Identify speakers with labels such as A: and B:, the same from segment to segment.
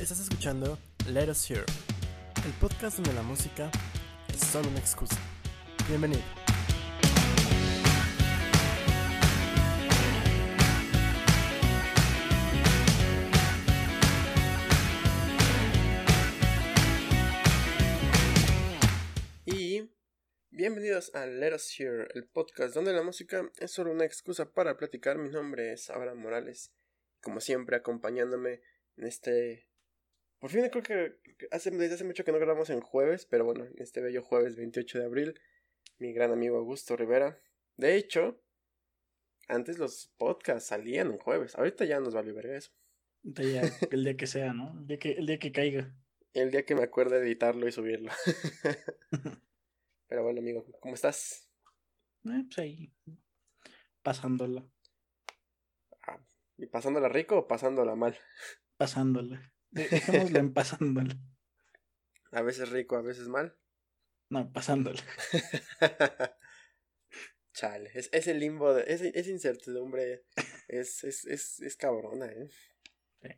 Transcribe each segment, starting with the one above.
A: Estás escuchando Let Us Hear, el podcast donde la música es solo una excusa. Bienvenido. Y bienvenidos a Let Us Hear, el podcast donde la música es solo una excusa para platicar. Mi nombre es Abraham Morales, como siempre acompañándome en este por fin creo que hace, desde hace mucho que no grabamos en jueves, pero bueno, en este bello jueves 28 de abril, mi gran amigo Augusto Rivera. De hecho, antes los podcasts salían en jueves, ahorita ya nos vale verga eso.
B: el día que sea, ¿no? El día que, el día que caiga.
A: El día que me acuerde editarlo y subirlo. pero bueno, amigo, ¿cómo estás?
B: Eh, pues ahí, pasándola.
A: Ah, ¿Y pasándola rico o pasándola mal?
B: Pasándola. Dejémosla en pasándola.
A: A veces rico, a veces mal.
B: No, pasándola.
A: Chale, es, ese limbo, de, esa, incertidumbre es, es, es, es cabrona, ¿eh? Sí.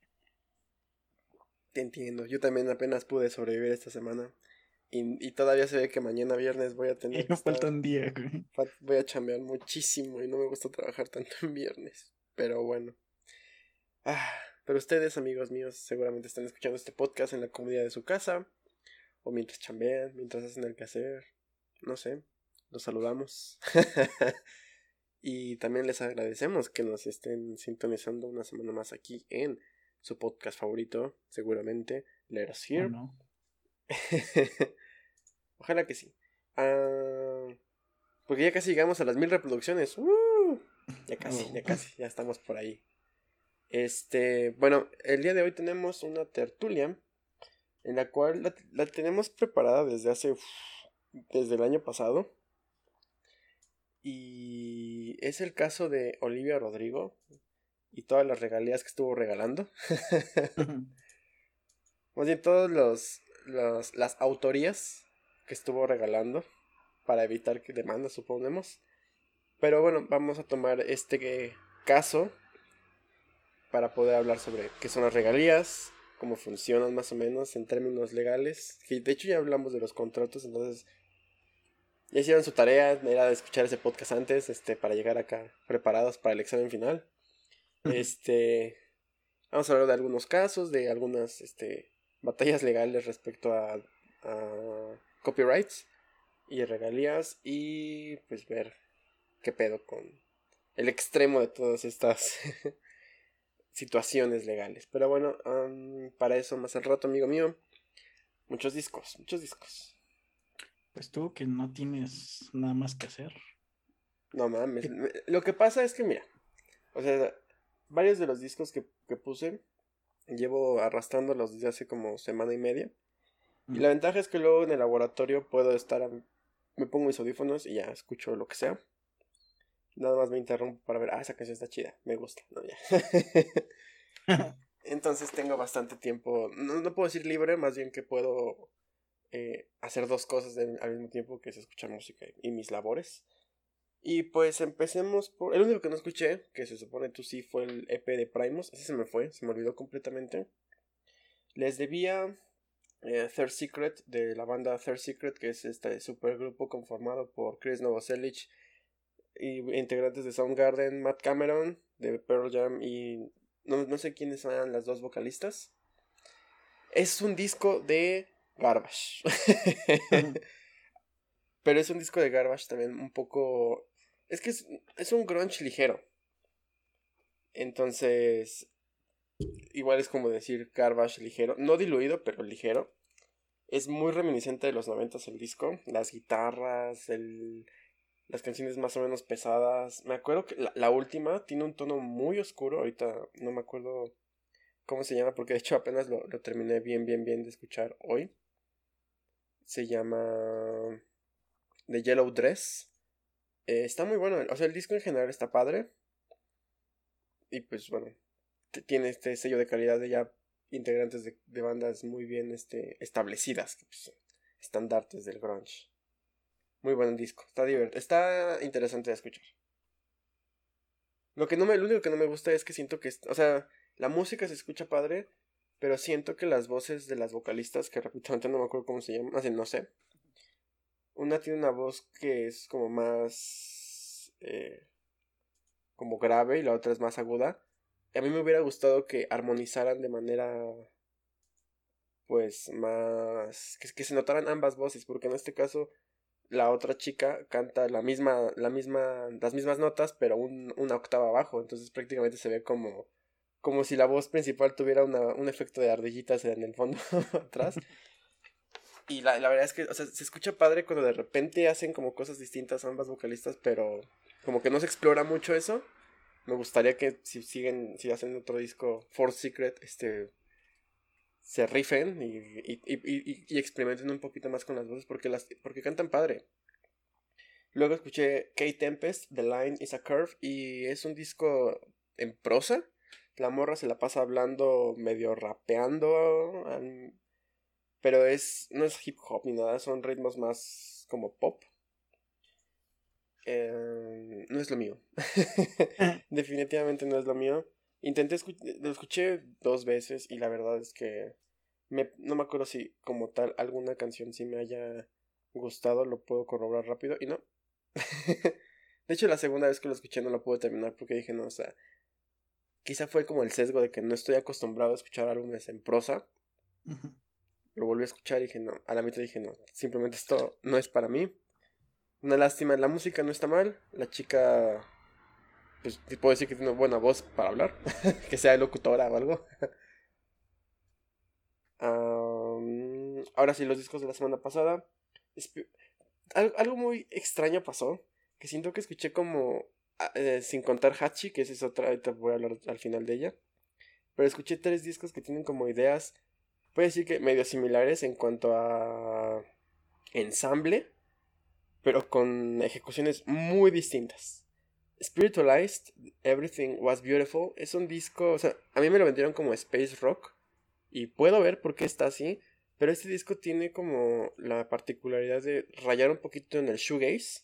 A: Te entiendo, yo también apenas pude sobrevivir esta semana. Y, y todavía se ve que mañana viernes voy a tener.
B: Y no falta un día,
A: Voy a chambear muchísimo y no me gusta trabajar tanto en viernes. Pero bueno. Ah, pero ustedes, amigos míos, seguramente están escuchando este podcast en la comunidad de su casa, o mientras chambean, mientras hacen el quehacer, no sé, los saludamos. y también les agradecemos que nos estén sintonizando una semana más aquí en su podcast favorito, seguramente, Let Us Hear. Ojalá que sí. Ah, porque ya casi llegamos a las mil reproducciones. ¡Uh! ya casi, ya casi, ya estamos por ahí. Este, bueno, el día de hoy tenemos una tertulia en la cual la, tenemos preparada desde hace, desde el año pasado. Y es el caso de Olivia Rodrigo y todas las regalías que estuvo regalando. Más bien todas los, las autorías que estuvo regalando para evitar que demanda, suponemos. Pero bueno, vamos a tomar este caso para poder hablar sobre qué son las regalías, cómo funcionan más o menos en términos legales. De hecho ya hablamos de los contratos, entonces ya hicieron su tarea, era de escuchar ese podcast antes, este, para llegar acá preparados para el examen final. este, vamos a hablar de algunos casos, de algunas, este, batallas legales respecto a, a copyrights y regalías y pues ver qué pedo con el extremo de todas estas situaciones legales. Pero bueno, para eso más al rato, amigo mío. Muchos discos, muchos discos.
B: Pues tú que no tienes nada más que hacer.
A: No mames. Lo que pasa es que, mira, o sea, varios de los discos que, que puse llevo arrastrándolos desde hace como semana y media. Y la ventaja es que luego en el laboratorio puedo estar, me pongo mis audífonos y ya escucho lo que sea. Nada más me interrumpo para ver, ah, esa canción está chida, me gusta, no, ya. Entonces tengo bastante tiempo, no, no, puedo decir libre, más bien que puedo eh, hacer dos cosas al mismo tiempo, que es escuchar música y, mis labores. Y pues empecemos por... El único que no escuché, que se supone tú sí, fue el EP de Primus. Ese se me fue, se me olvidó completamente. Les debía eh, Third Secret, de la banda Third Secret, que es este supergrupo conformado por Chris Novoselic, y integrantes de Soundgarden, Matt Cameron de Pearl Jam y no, sé quiénes eran las dos vocalistas. Es un disco de Garbage. Pero es un disco de Garbage también un poco... Es que es, es un grunge ligero. Entonces... Igual es como decir Garbage ligero. No diluido, pero ligero. Es muy reminiscente de los noventas el disco. Las guitarras, el, las canciones más o menos pesadas. Me acuerdo que la, última tiene un tono muy oscuro. Ahorita no me acuerdo cómo se llama, porque de hecho apenas lo, terminé bien, bien, bien de escuchar hoy. Se llama The Yellow Dress. Eh, está muy bueno. O sea, el disco en general está padre. Y pues bueno, tiene este sello de calidad de ya integrantes de, bandas muy bien este, establecidas, pues, estandartes del grunge. Muy buen disco. Está divertido. Está interesante de escuchar. Lo que no me, lo único que no me gusta es que siento que, o sea, la música se escucha padre, pero siento que las voces de las vocalistas, que repito, no me acuerdo cómo se llaman, así no sé. Una tiene una voz que es como más... Eh, como grave y la otra es más aguda. A mí me hubiera gustado que armonizaran de manera pues más que, se notaran ambas voces porque en este caso la otra chica canta la misma la misma las mismas notas pero un, una octava abajo. Entonces prácticamente se ve como como si la voz principal tuviera una, un efecto de ardillitas en el fondo atrás. Y la, la, verdad es que o sea, se escucha padre cuando de repente hacen como cosas distintas ambas vocalistas pero como que no se explora mucho eso. Me gustaría que si siguen si hacen otro disco For Secret este se rifen y, y, y, y, experimenten un poquito más con las voces porque, las, porque cantan padre. Luego escuché Kate Tempest, The Line is a Curve, y es un disco en prosa. La morra se la pasa hablando, medio rapeando, pero es no es hip hop ni nada, son ritmos más como pop. Eh, no es lo mío. Definitivamente no es lo mío. Intenté lo escuché dos veces y la verdad es que me, no me acuerdo si como tal alguna canción sí me haya gustado, lo puedo corroborar rápido y no. de hecho la segunda vez que lo escuché no lo pude terminar porque dije no, o sea, quizá fue como el sesgo de que no estoy acostumbrado a escuchar álbumes en prosa. Lo volví a escuchar y dije no, a la mitad dije no, simplemente esto no es para mí. Una lástima, la música no está mal, la chica pues puedo decir que tiene una buena voz para hablar, que sea locutora o algo. ahora sí, los discos de la semana pasada. algo muy extraño pasó, que siento que escuché como, ah, eh, sin contar Hachi, que esa es otra, ahorita voy a hablar al final de ella. Pero escuché tres discos que tienen como ideas, puedo decir que medio similares en cuanto a ensamble, pero con ejecuciones muy distintas. Spiritualized, Everything Was Beautiful, es un disco, o sea, a mí me lo vendieron como space rock y puedo ver por qué está así, pero este disco tiene como la particularidad de rayar un poquito en el shoegaze,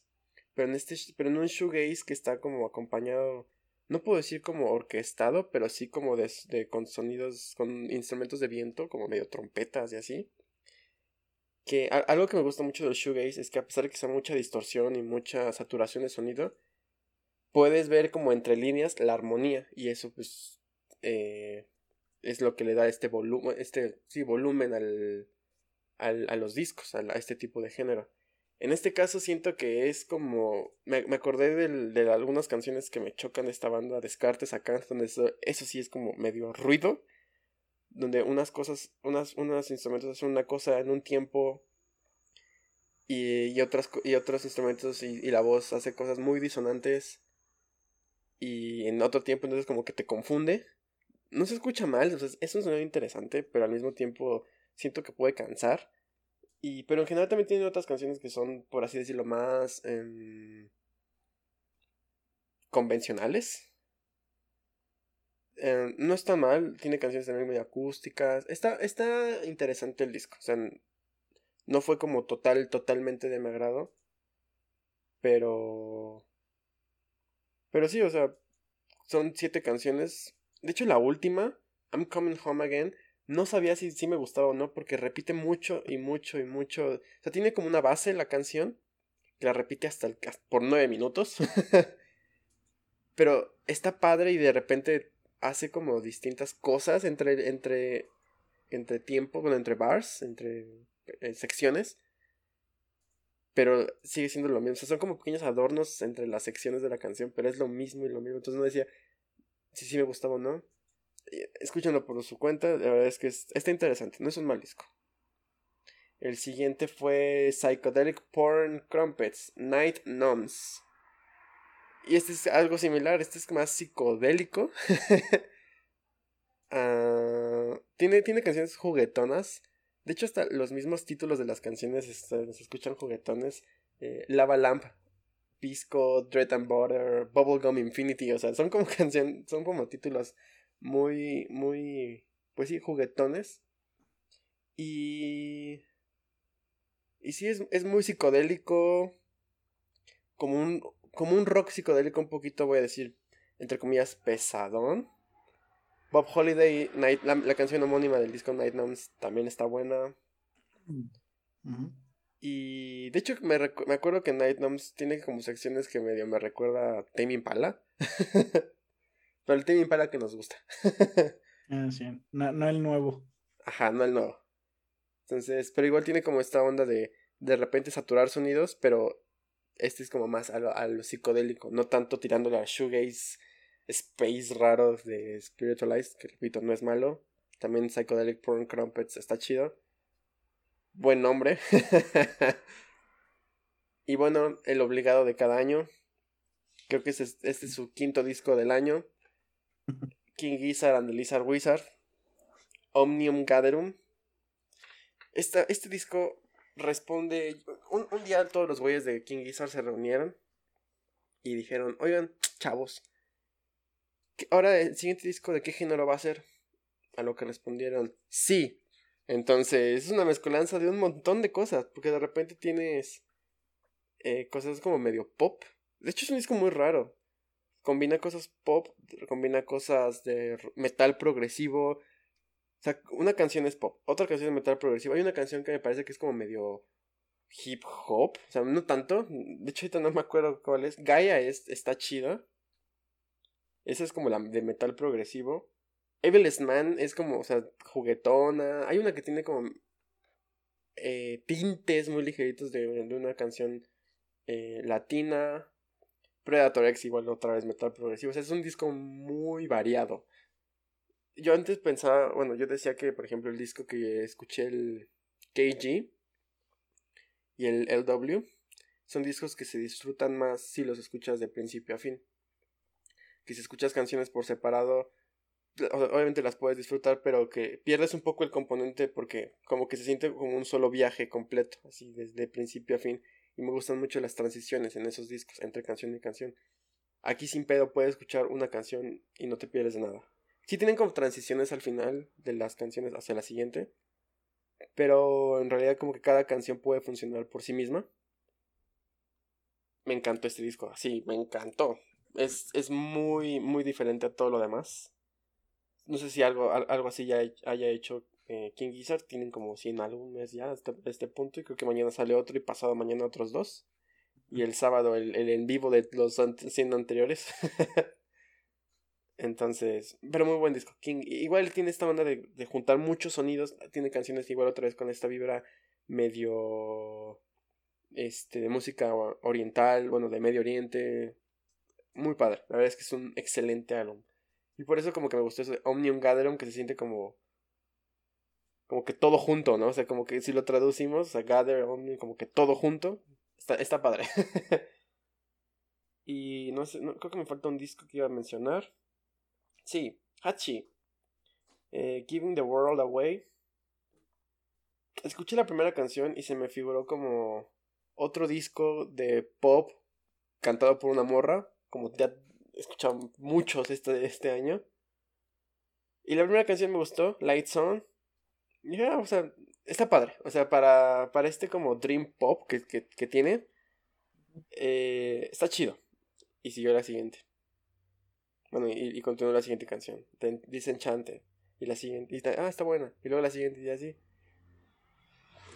A: pero en este pero en un shoegaze que está como acompañado no puedo decir como orquestado, pero sí como de, con sonidos con instrumentos de viento, como medio trompetas y así. Que algo que me gusta mucho del shoegaze es que a pesar de que sea mucha distorsión y mucha saturación de sonido, puedes ver como entre líneas la armonía y eso pues eh, es lo que le da este volumen, este, sí, volumen al, al, a los discos, a, este tipo de género. En este caso siento que es como, me, acordé de algunas canciones que me chocan de esta banda, Descartes acá, donde eso, eso sí es como medio ruido, donde unas cosas, unas, unos instrumentos hacen una cosa en un tiempo y, y, otras, y otros instrumentos y, y la voz hace cosas muy disonantes y en otro tiempo entonces como que te confunde. No se escucha mal, o es un sonido interesante, pero al mismo tiempo siento que puede cansar. Y, pero en general también tiene otras canciones que son, por así decirlo, más em, convencionales. Em, no está mal, tiene canciones también muy acústicas. Está, está interesante el disco. O sea, no fue como total, totalmente de mi agrado. Pero pero sí, o sea, son siete canciones. De hecho, la última, I'm Coming Home Again, no sabía si, si me gustaba o no, porque repite mucho y mucho y mucho. O sea, tiene como una base la canción, que la repite hasta el, por nueve minutos. Pero está padre y de repente hace como distintas cosas entre, entre, entre tiempo, bueno, entre bars, entre eh, secciones pero sigue siendo lo mismo. O sea, son como pequeños adornos entre las secciones de la canción, pero es lo mismo y lo mismo. Entonces no decía si sí me gustaba o no. Escúchenlo por su cuenta, la verdad es que está interesante, no es un mal disco. El siguiente fue Psychedelic Porn Crumpets, Night Numbs. Y este es algo similar, este es más psicodélico. Ah, tiene, tiene canciones juguetonas. De hecho, hasta los mismos títulos de las canciones se escuchan juguetones. Eh, Lava Lamp, Pisco, Dread and Butter, Bubblegum Infinity. O sea, son como canciones, son como títulos muy, muy, pues sí, juguetones. Y... Y sí, es, es muy psicodélico. Como un, como un rock psicodélico un poquito, voy a decir, entre comillas, pesadón. Bob Holiday, Night, la, canción homónima del disco Night Numbs también está buena. Y de hecho me, me, acuerdo que Night Numbs tiene como secciones que medio me recuerda a Tame Impala. Pero el Tame Impala que nos gusta.
B: ah, sí. No, no el nuevo.
A: Ajá, no el nuevo. Entonces, pero igual tiene como esta onda de de repente saturar sonidos, pero este es como más a lo, psicodélico, no tanto tirándole a shoegaze space raro de Spiritualized, que repito, no es malo. También Psychedelic Porn Crumpets está chido. Buen nombre. y bueno, el obligado de cada año. Creo que este es, este es su quinto disco del año. King Gizzard and the Lizard Wizard. Omnium Gatherum. este disco responde. Un, un, día todos los güeyes de King Gizzard se reunieron y dijeron: Oigan, chavos, ahora el siguiente disco de qué género va a ser? A lo que respondieron: Sí. Entonces es una mezcolanza de un montón de cosas, porque de repente tienes eh, cosas como medio pop. De hecho, es un disco muy raro. Combina cosas pop, combina cosas de metal progresivo, o sea, una canción es pop, otra canción es metal progresivo. Hay una canción que me parece que es como medio hip hop, o sea, no tanto. De hecho, ahorita no me acuerdo cuál es. Gaia es, está chida. Esa es como la de metal progresivo. Evilest Man es como, o sea, juguetona. Hay una que tiene como eh, tintes muy ligeritos de, de una canción eh, latina. Predator X igual otra vez metal progresivo. O sea, es un disco muy variado yo antes pensaba, bueno, yo decía que, por ejemplo, el disco que escuché, el KG y el LW, son discos que se disfrutan más si los escuchas de principio a fin. Que si escuchas canciones por separado, obviamente las puedes disfrutar, pero que pierdes un poco el componente porque como que se siente como un solo viaje completo, así desde principio a fin. Y me gustan mucho las transiciones en esos discos, entre canción y canción. Aquí sin pedo puedes escuchar una canción y no te pierdes de nada. Sí tienen como transiciones al final de las canciones hacia la siguiente. Pero en realidad como que cada canción puede funcionar por sí misma. Me encantó este disco, sí, me encantó. Es, es muy, muy diferente a todo lo demás. No sé si algo, algo así ya haya hecho eh, King Gizzard. Tienen como 100 álbumes ya hasta este punto. Y creo que mañana sale otro y pasado mañana otros dos. Y el sábado el, el en vivo de los 100 anteriores. Entonces, pero muy buen disco. King, igual tiene esta banda de, de, juntar muchos sonidos. Tiene canciones igual otra vez con esta vibra medio. Este, de música oriental, bueno, de Medio Oriente. Muy padre. La verdad es que es un excelente álbum. Y por eso, como que me gustó eso de Omnium Gatherum, que se siente como. Como que todo junto, ¿no? O sea, como que si lo traducimos, sea, Gather, Omnium, como que todo junto. Está, está padre. y no sé, creo que me falta un disco que iba a mencionar. Sí, Hachi. Eh, Giving the World Away. Escuché la primera canción y se me figuró como otro disco de pop cantado por una morra, como ya he escuchado muchos este, este año. Y la primera canción me gustó, Lights On. Ya, o sea, está padre. O sea, para, para este como Dream Pop que, que, tiene, eh, está chido. Y siguió la siguiente. Bueno, y, y continúa la siguiente canción. Dice Enchante. Y la siguiente. Y está, ah, está buena. Y luego la siguiente y así.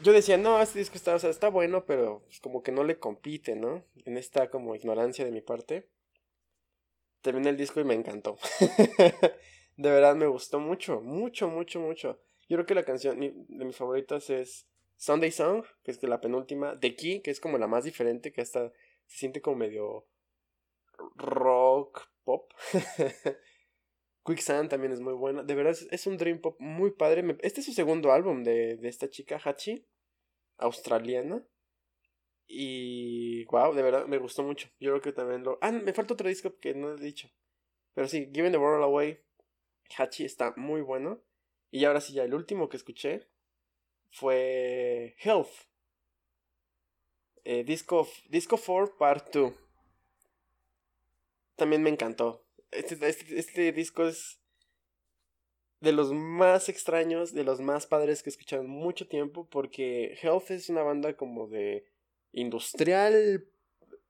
A: Yo decía, no, este disco está, o sea, está bueno, pero pues, como que no le compite, ¿no? En esta como ignorancia de mi parte. Terminé el disco y me encantó. de verdad me gustó mucho, mucho, mucho, mucho. Yo creo que la canción de mis favoritas es Sunday Song, que es la penúltima. The Key, que es como la más diferente, que hasta se siente como medio rock, pop. Quicksand también es muy buena. De verdad, es un dream pop muy padre. Este es su segundo álbum de, de esta chica, Hachi, australiana. Y wow, de verdad me gustó mucho. Yo creo que también lo. Ah, me falta otro disco que no he dicho. Pero sí, Giving the World Away, Hachi está muy bueno. Y ahora sí, ya el último que escuché fue Health. Eh, disco, disco 4 Part 2 también me encantó. Este, este, este, disco es de los más extraños, de los más padres que he escuchado en mucho tiempo, porque Health es una banda como de industrial,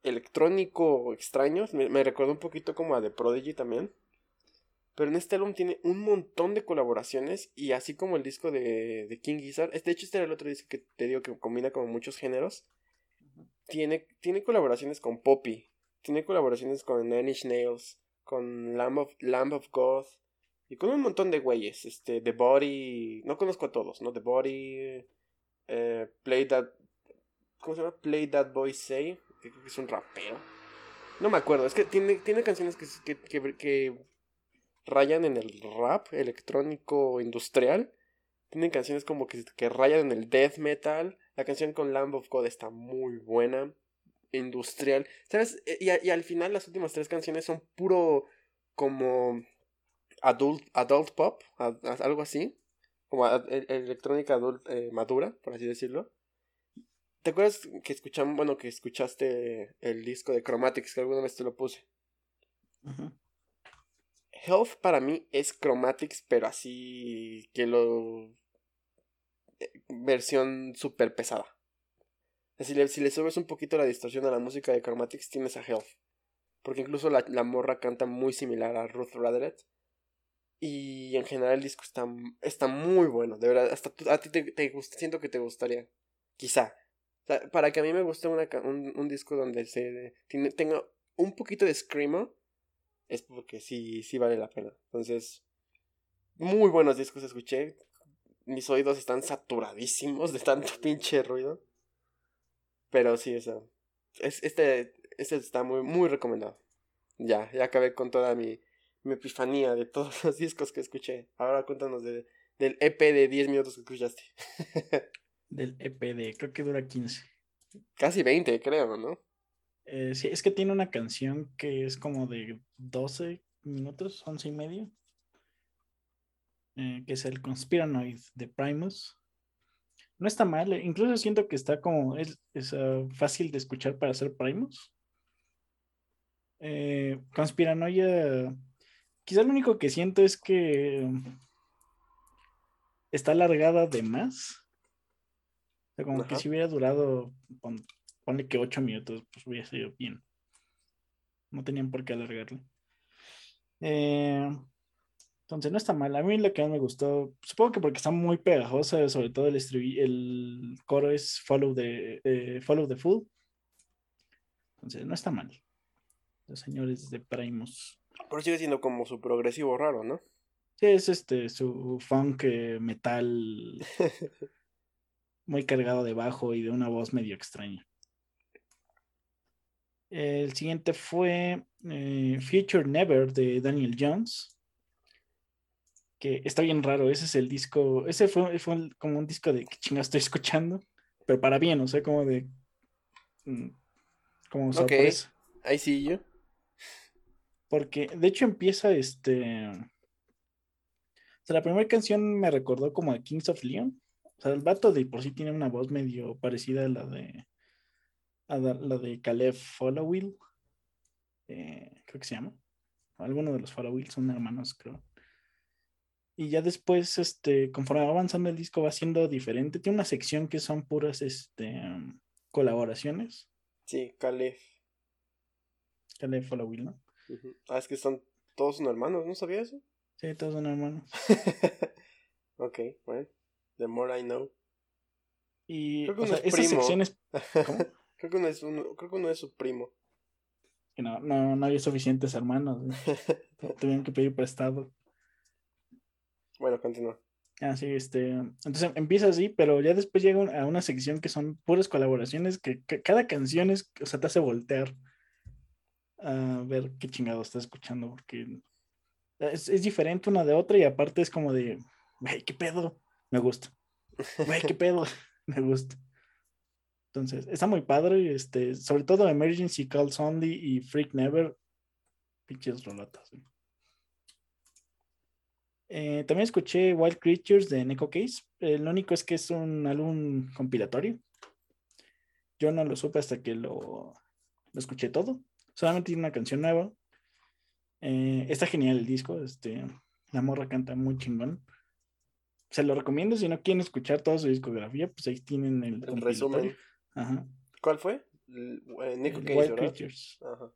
A: electrónico extraño. Me, me recordó un poquito como a The Prodigy también. Pero en este álbum tiene un montón de colaboraciones y así como el disco de, de King Gizzard, de hecho este era el otro disco que te digo que combina como muchos géneros, tiene, tiene colaboraciones con Poppy, tiene colaboraciones con Nine Nails, con Lamb of, Lamb of God y con un montón de güeyes, este, The Body, no conozco a todos, ¿no? The Body, eh, Play That, ¿cómo se llama? Play That Boy Say, que creo que es un rapero. No me acuerdo, es que tiene, tiene canciones que, que, que, rayan en el rap electrónico industrial. Tienen canciones como que, que rayan en el death metal. La canción con Lamb of God está muy buena. Industrial. ¿Sabes? Y, y al final las últimas tres canciones son puro como adult, adult pop, algo así. Como electrónica adult eh, madura, por así decirlo. ¿Te acuerdas que escuchamos, bueno, que escuchaste el disco de Chromatics que alguna vez te lo puse? Health para mí es Chromatics, pero así que lo... Eh, versión súper pesada. Si le, si le subes un poquito la distorsión a la música de Chromatics, tienes a Health. Porque incluso la, la morra canta muy similar a Ruth Raderet. Y en general el disco está, está muy bueno. De verdad, hasta a ti te, te gusta, siento que te gustaría. Quizá. Para que a mí me guste un, un, disco donde se tiene, tenga un poquito de screamo, es porque sí, sí vale la pena. Entonces, muy buenos discos escuché. Mis oídos están saturadísimos de tanto pinche ruido. Pero sí, eso. Es, este, este está muy, muy recomendado. Ya, ya acabé con toda mi, mi epifanía de todos los discos que escuché. Ahora cuéntanos de, del EP de 10 minutos que escuchaste.
B: del EP de, creo que dura 15.
A: Casi 20, creo, ¿no?
B: Eh, sí, es que tiene una canción que es como de 12 minutos, 11 y medio. Eh, que es el Conspiranoid de Primus. No está mal, eh, incluso siento que está como, es, ah, fácil de escuchar para hacer Primus. Conspiranoia, quizá lo único que siento es que está alargada de más. Sea, como que si hubiera durado, ponle que ocho minutos, pues hubiera sido bien. No tenían por qué alargarlo. Eh, entonces no está mal. A mí lo que más me gustó, supongo que porque está muy pegajosa, sobre todo el, el coro es Follow the, follow the Fool. Entonces no está mal. Los señores de Primus.
A: Pero sigue siendo como su progresivo raro, ¿no?
B: Sí, es este, su funk eh, metal muy cargado de bajo y de una voz medio extraña. El siguiente fue eh, Future Never de Daniel Jones. Que está bien raro. Ese es el disco. Ese fue, fue como un disco de que chinga estoy escuchando. Pero para bien, o sea, como de. Mm, como
A: sorpresa. Ahí sí yo.
B: Porque de hecho empieza este. O sea, la primera canción me recordó como a Kings of Leon. O sea, el vato de por sí tiene una voz medio parecida a la de la de Caleb Followill, eh, creo que se llama. Alguno de los Followill son hermanos, creo. Y ya después, este, conforme va avanzando el disco, va siendo diferente. Tiene una sección que son puras este, colaboraciones.
A: Sí, Caleb.
B: Caleb Followill, ¿no?
A: Ah, es que son todos son hermanos, ¿no sabía eso?
B: Sí, todos son hermanos.
A: ok, bueno. The more I know.
B: Y Creo que o sea, esas secciones.
A: Creo que uno es, uno, creo que uno es su primo.
B: no, no, no había suficientes hermanos. Tuvieron que pedir prestado.
A: Bueno, continúa.
B: Ah, sí, este. Entonces empieza así, pero ya después llega a una sección que son puras colaboraciones que, cada canción es, o sea, te hace voltear a ver qué chingado estás escuchando, porque es, es diferente una de otra y aparte es como de, güey, qué pedo, me gusta. Güey, qué pedo, me gusta. Entonces, está muy padre, este, sobre todo Emergency Calls Only y Freak Never, pinches rolatas. Eh, también escuché Wild Creatures de Neko Case. Eh, lo único es que es un álbum compilatorio. Yo no lo supe hasta que lo, escuché todo. Solamente tiene una canción nueva. Eh, está genial el disco. Este, la morra canta muy chingón. Se lo recomiendo si no quieren escuchar toda su discografía, pues ahí tienen el,
A: el resumen.
B: Ajá.
A: ¿Cuál fue? Eh, Nico Cage,
B: Wild Creatures.
A: Ajá.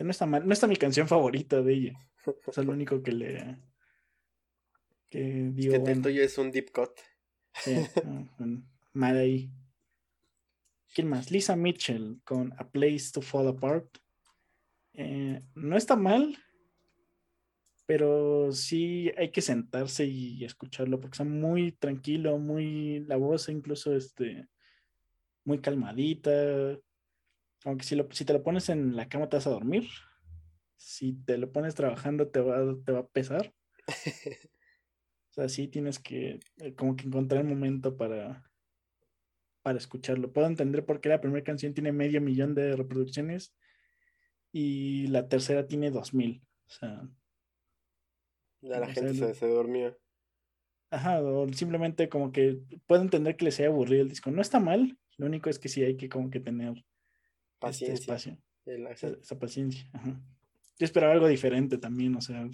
B: no está mal, no está mi canción favorita de ella. es lo único que le. Que
A: digo. Es que el tuyo es un deep cut.
B: Sí, mal ahí. ¿Quién más? Lisa Mitchell con A Place to Fall Apart. Eh, no está mal, pero sí hay que sentarse y escucharlo porque está muy tranquilo, muy la voz incluso este muy calmadita. Aunque si, lo, si te lo pones en la cama te vas a dormir. Si te lo pones trabajando te va, te va a pesar. o sea, sí tienes que eh, como que encontrar el momento para, para escucharlo. Puedo entender por qué la primera canción tiene medio millón de reproducciones y la tercera tiene dos mil. O sea.
A: Ya la gente se, se, dormía.
B: Ajá, o simplemente como que puedo entender que les haya aburrido el disco. No está mal, lo único es que sí hay que como que tener este paciencia. espacio. Esa, paciencia. Yo esperaba algo diferente también, o sea,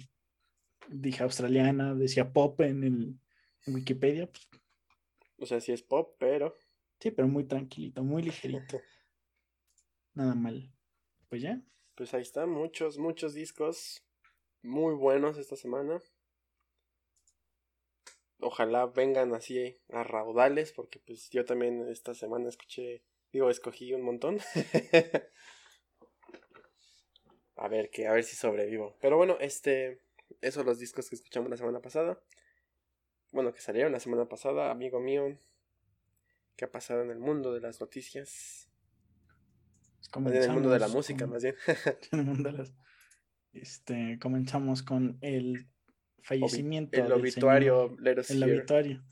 B: dije australiana, decía pop en el en Wikipedia. Pues.
A: O sea, sí es pop, pero.
B: Sí, pero muy tranquilito, muy ligerito. Nada mal. Pues ya.
A: Pues ahí están, muchos, muchos discos muy buenos esta semana. Ojalá vengan así a raudales, porque pues yo también esta semana escuché, digo, escogí un montón. a ver que, a ver si sobrevivo. Pero bueno, este, esos los discos que escuchamos la semana pasada. Bueno, que salieron la semana pasada, amigo mío. ¿Qué ha pasado en el mundo de las noticias? en el mundo de la música, más bien.
B: en el mundo de las... Este, comenzamos con el fallecimiento.
A: el obituario,
B: el obituario,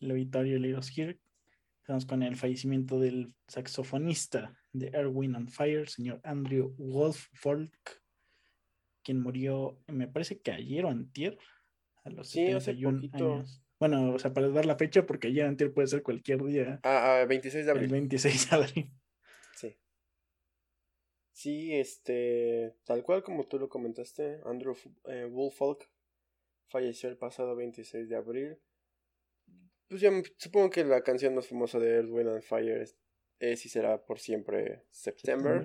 B: el obituario Let Us Hear. Estamos con el fallecimiento del saxofonista de Erwin on Fire, señor Andrew Wolf-Folk, quien murió, me parece que ayer o antier, a los sí, 71 años. Bueno, o sea, para dar la fecha, porque ayer o antier puede ser cualquier día.
A: Ah, 26 de abril.
B: El 26 de abril.
A: Sí. Este, tal cual como tú lo comentaste, Andrew eh, Woolfolk falleció el pasado 26 de abril. Pues ya supongo que la canción más famosa de Earth, Wind and Fire es, y será por siempre September.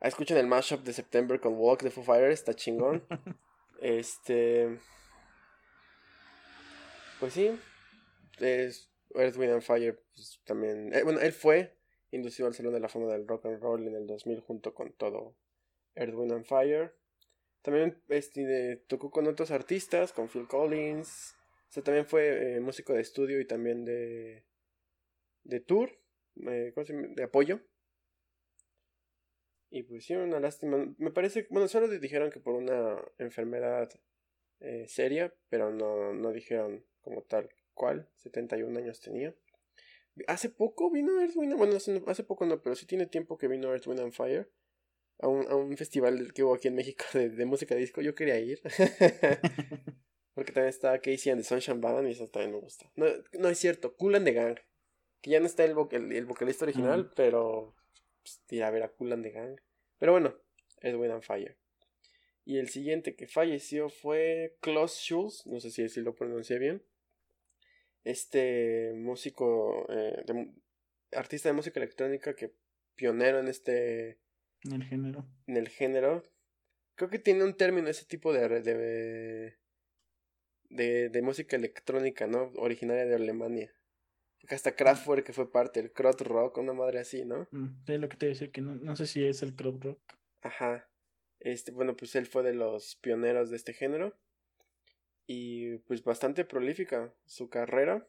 A: Ah, escuchen el mashup de September con Walk de Foo Fighters, está chingón. este. Pues sí, es Earth, Wind and Fire pues, también. Eh, bueno, él fue inducido al Salón de la Fama del Rock and Roll en el 2000 junto con todo Earth, Wind and Fire. También este, tocó con otros artistas, con Phil Collins. O sea, también fue eh, músico de estudio y también de, de tour, eh, de apoyo. Y pues sí, una lástima. Me parece, bueno, solo dijeron que por una enfermedad eh, seria, pero no, no dijeron como tal cuál. 71 años tenía. Hace poco vino Earth, Wind Bueno, hace poco no, pero sí tiene tiempo que vino Earth, Wind and Fire. A un, a un festival que hubo aquí en México de, de música disco. Yo quería ir. Porque también está Casey and the Sunshine Band y eso también me gusta. No, no es cierto, Cool and the Gang. Que ya no está el, el, vocalista original, pero pues, ir a ver a Cool and the Gang. Pero bueno, es Wind and Fire. Y el siguiente que falleció fue Klaus Schulz, no sé si, si lo pronuncié bien este músico, eh, artista de música electrónica que pionero en este...
B: En el género.
A: En el género. Creo que tiene un término ese tipo de... de de, de música electrónica, ¿no? Originaria de Alemania. hasta Kraftwerk que fue parte, el Krot Rock, una madre así, ¿no?
B: Mm, es lo que te decía, que no, no sé si es el Krot Rock.
A: Ajá. Este, bueno, pues él fue de los pioneros de este género y pues bastante prolífica su carrera.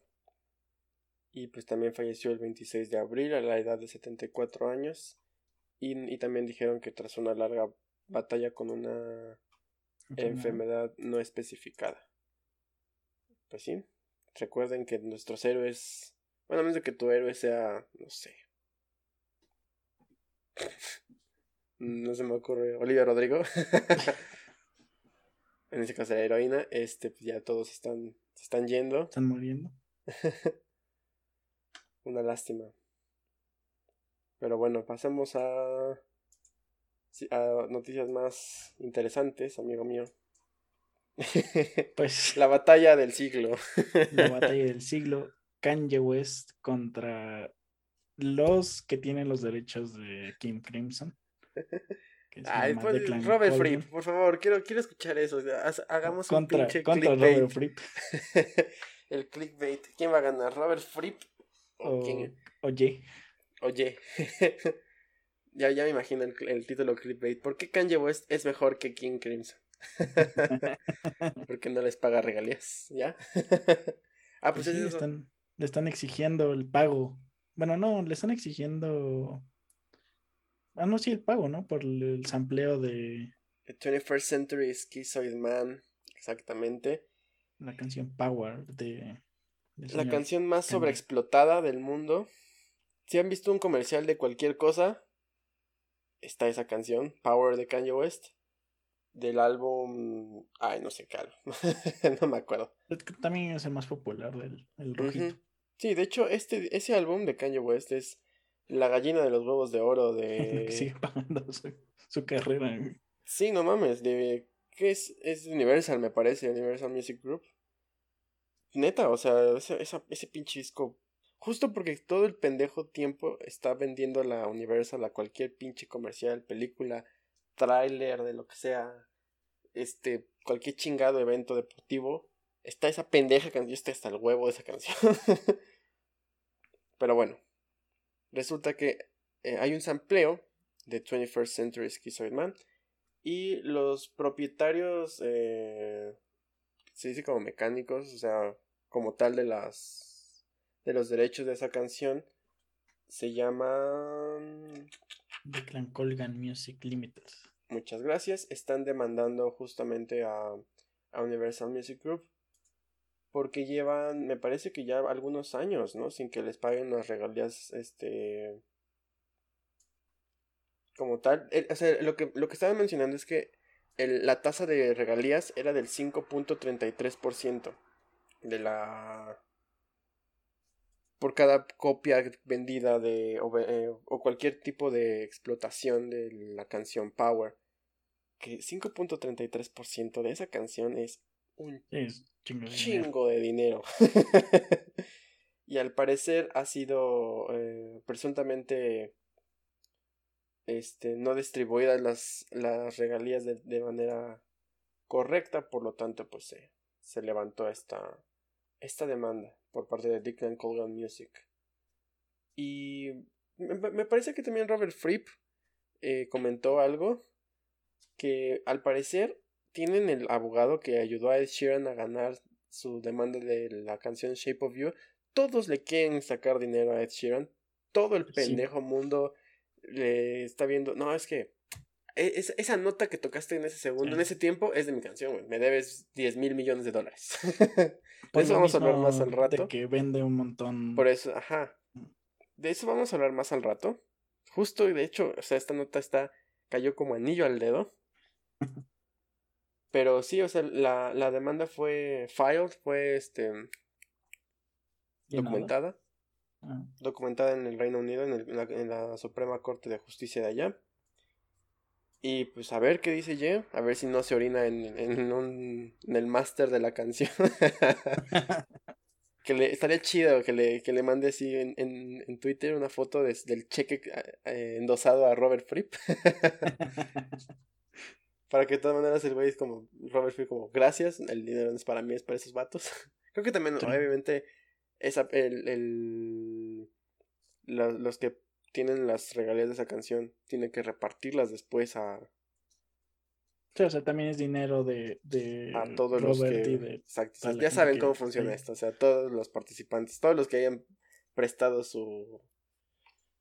A: Y pues también falleció el 26 de abril a la edad de 74 años. Y, y también dijeron que tras una larga batalla con una enfermedad no especificada. Pues sí, recuerden que nuestros héroes, bueno, a menos de que tu héroe sea, no sé. no se me ocurre, Olivia Rodrigo. en este caso la heroína, este, pues ya todos están, se están yendo.
B: Están muriendo.
A: Una lástima. Pero bueno, pasemos a, a noticias más interesantes, amigo mío. Pues la batalla del siglo.
B: la batalla del siglo. Kanye West contra los que tienen los derechos de Kim Crimson.
A: Ay, pues, Robert Fripp, por favor, quiero, quiero escuchar eso. Hagamos un pinche contra clickbait. Robert Fripp. el clickbait. ¿Quién va a ganar? ¿Robert Fripp?
B: ¿O, quién? Oye.
A: Oye. ya, ya me imagino el, el, título clickbait. ¿Por qué Kanye West es mejor que King Crimson? Porque no les paga regalías, ¿ya?
B: ah, pues, pues sí, están, le están exigiendo el pago. Bueno, no, le están exigiendo Ah, no, sí, el pago, ¿no? Por el, sampleo de.
A: The 21st Century Schizoid Man, exactamente.
B: La canción Power de.
A: La canción más sobreexplotada del mundo. Si han visto un comercial de cualquier cosa, está esa canción, Power de Kanye West. Del álbum. Ay, no sé qué álbum. no me acuerdo.
B: También es el más popular del el
A: Sí, de hecho, este, ese álbum de Kanye West es la gallina de los huevos de oro de...
B: Sigue pagando su, carrera.
A: Sí, no mames, de... ¿Qué es? Es Universal, me parece, Universal Music Group. Neta, o sea, ese, ese pinche disco... Justo porque todo el pendejo tiempo está vendiendo la Universal a cualquier pinche comercial, película, tráiler, de lo que sea, este, cualquier chingado evento deportivo, está esa pendeja canción, yo estoy hasta el huevo de esa canción. Pero bueno, resulta que eh, hay un sampleo de 21st Century Schizoid Man y los propietarios eh, se dice como mecánicos, o sea, como tal de las de los derechos de esa canción se llaman
B: Declan Colgan Music Limited.
A: Muchas gracias. Están demandando justamente a, a Universal Music Group porque llevan, me parece que ya algunos años, ¿no? Sin que les paguen las regalías, este, como tal. o sea, lo que, lo que estaba mencionando es que la tasa de regalías era del 5.33% de la por cada copia vendida de o, eh, o, cualquier tipo de explotación de la canción Power que 5.33% de esa canción es un chingo de dinero. y al parecer ha sido eh, presuntamente este, no distribuidas las, las regalías de, manera correcta, por lo tanto pues se, se levantó esta, esta demanda por parte de Dick and Colgan Music. Y me, parece que también Robert Fripp eh, comentó algo que al parecer tienen el abogado que ayudó a Ed Sheeran a ganar su demanda de la canción Shape of You. Todos le quieren sacar dinero a Ed Sheeran. Todo el pendejo mundo le está viendo. No, es que e, esa nota que tocaste en ese segundo, en ese tiempo, es de mi canción, Me debes 10 mil millones de dólares. Por eso vamos a hablar más al rato.
B: De que vende un montón.
A: Por eso, ajá. De eso vamos a hablar más al rato. Justo, y de hecho, o sea, esta nota está. cayó como anillo al dedo. Pero sí, o sea, la, la demanda fue filed, fue este documentada. Ah. Documentada en el Reino Unido, en, el, en, la, Suprema Corte de Justicia de allá. Y pues a ver qué dice Ye, a ver si no se orina en, en, un, en el máster de la canción. que le estaría chido que le, que le mande así en, en, en Twitter una foto del cheque eh, endosado a Robert Fripp. Para que de todas maneras el güey es como, Robert fue como, gracias, el dinero no es para mí, es para esos vatos. Creo que también, obviamente, esa, el, el, los que tienen las regalías de esa canción tienen que repartirlas después a...
B: Sí, o sea, también es dinero de, de
A: a todos los que... exacto, ya saben cómo funciona esto, o sea, todos los participantes, todos los que hayan prestado su,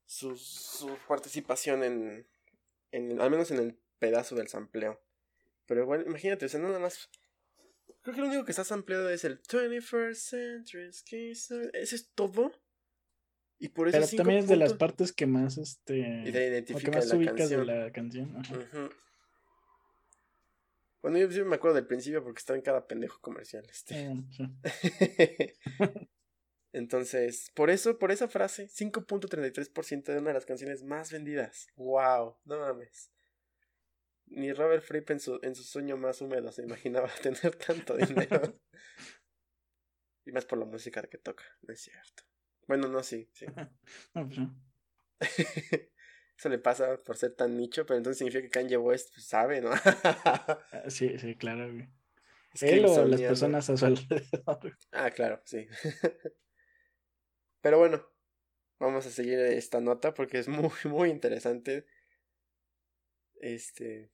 A: su, su participación en, en, al menos en el pedazo del sampleo. Pero bueno, imagínate, o sea, nada más. Creo que lo único que está sampleado es el 21st Century Eso es todo.
B: Y por eso Pero también es de las partes que más este. Y de que más la ubicas de la canción.
A: Bueno, yo, me acuerdo del principio porque estaba en cada pendejo comercial. Este. Ah, Entonces, por eso, por esa frase, 5.33% de una de las canciones más vendidas. ¡Wow! No mames. Ni Robert Fripp en su, en su sueño más húmedo se imaginaba tener tanto dinero. y más por la música que toca, no es cierto. Bueno, no, sí, sí.
B: Pues
A: Eso le pasa por ser tan nicho, pero entonces significa que Kanye West pues, sabe, ¿no?
B: Ah, sí, sí, claro, güey. Él o las personas a su alrededor.
A: Ah, claro, sí. pero bueno, vamos a seguir esta nota porque es muy, muy interesante. Este.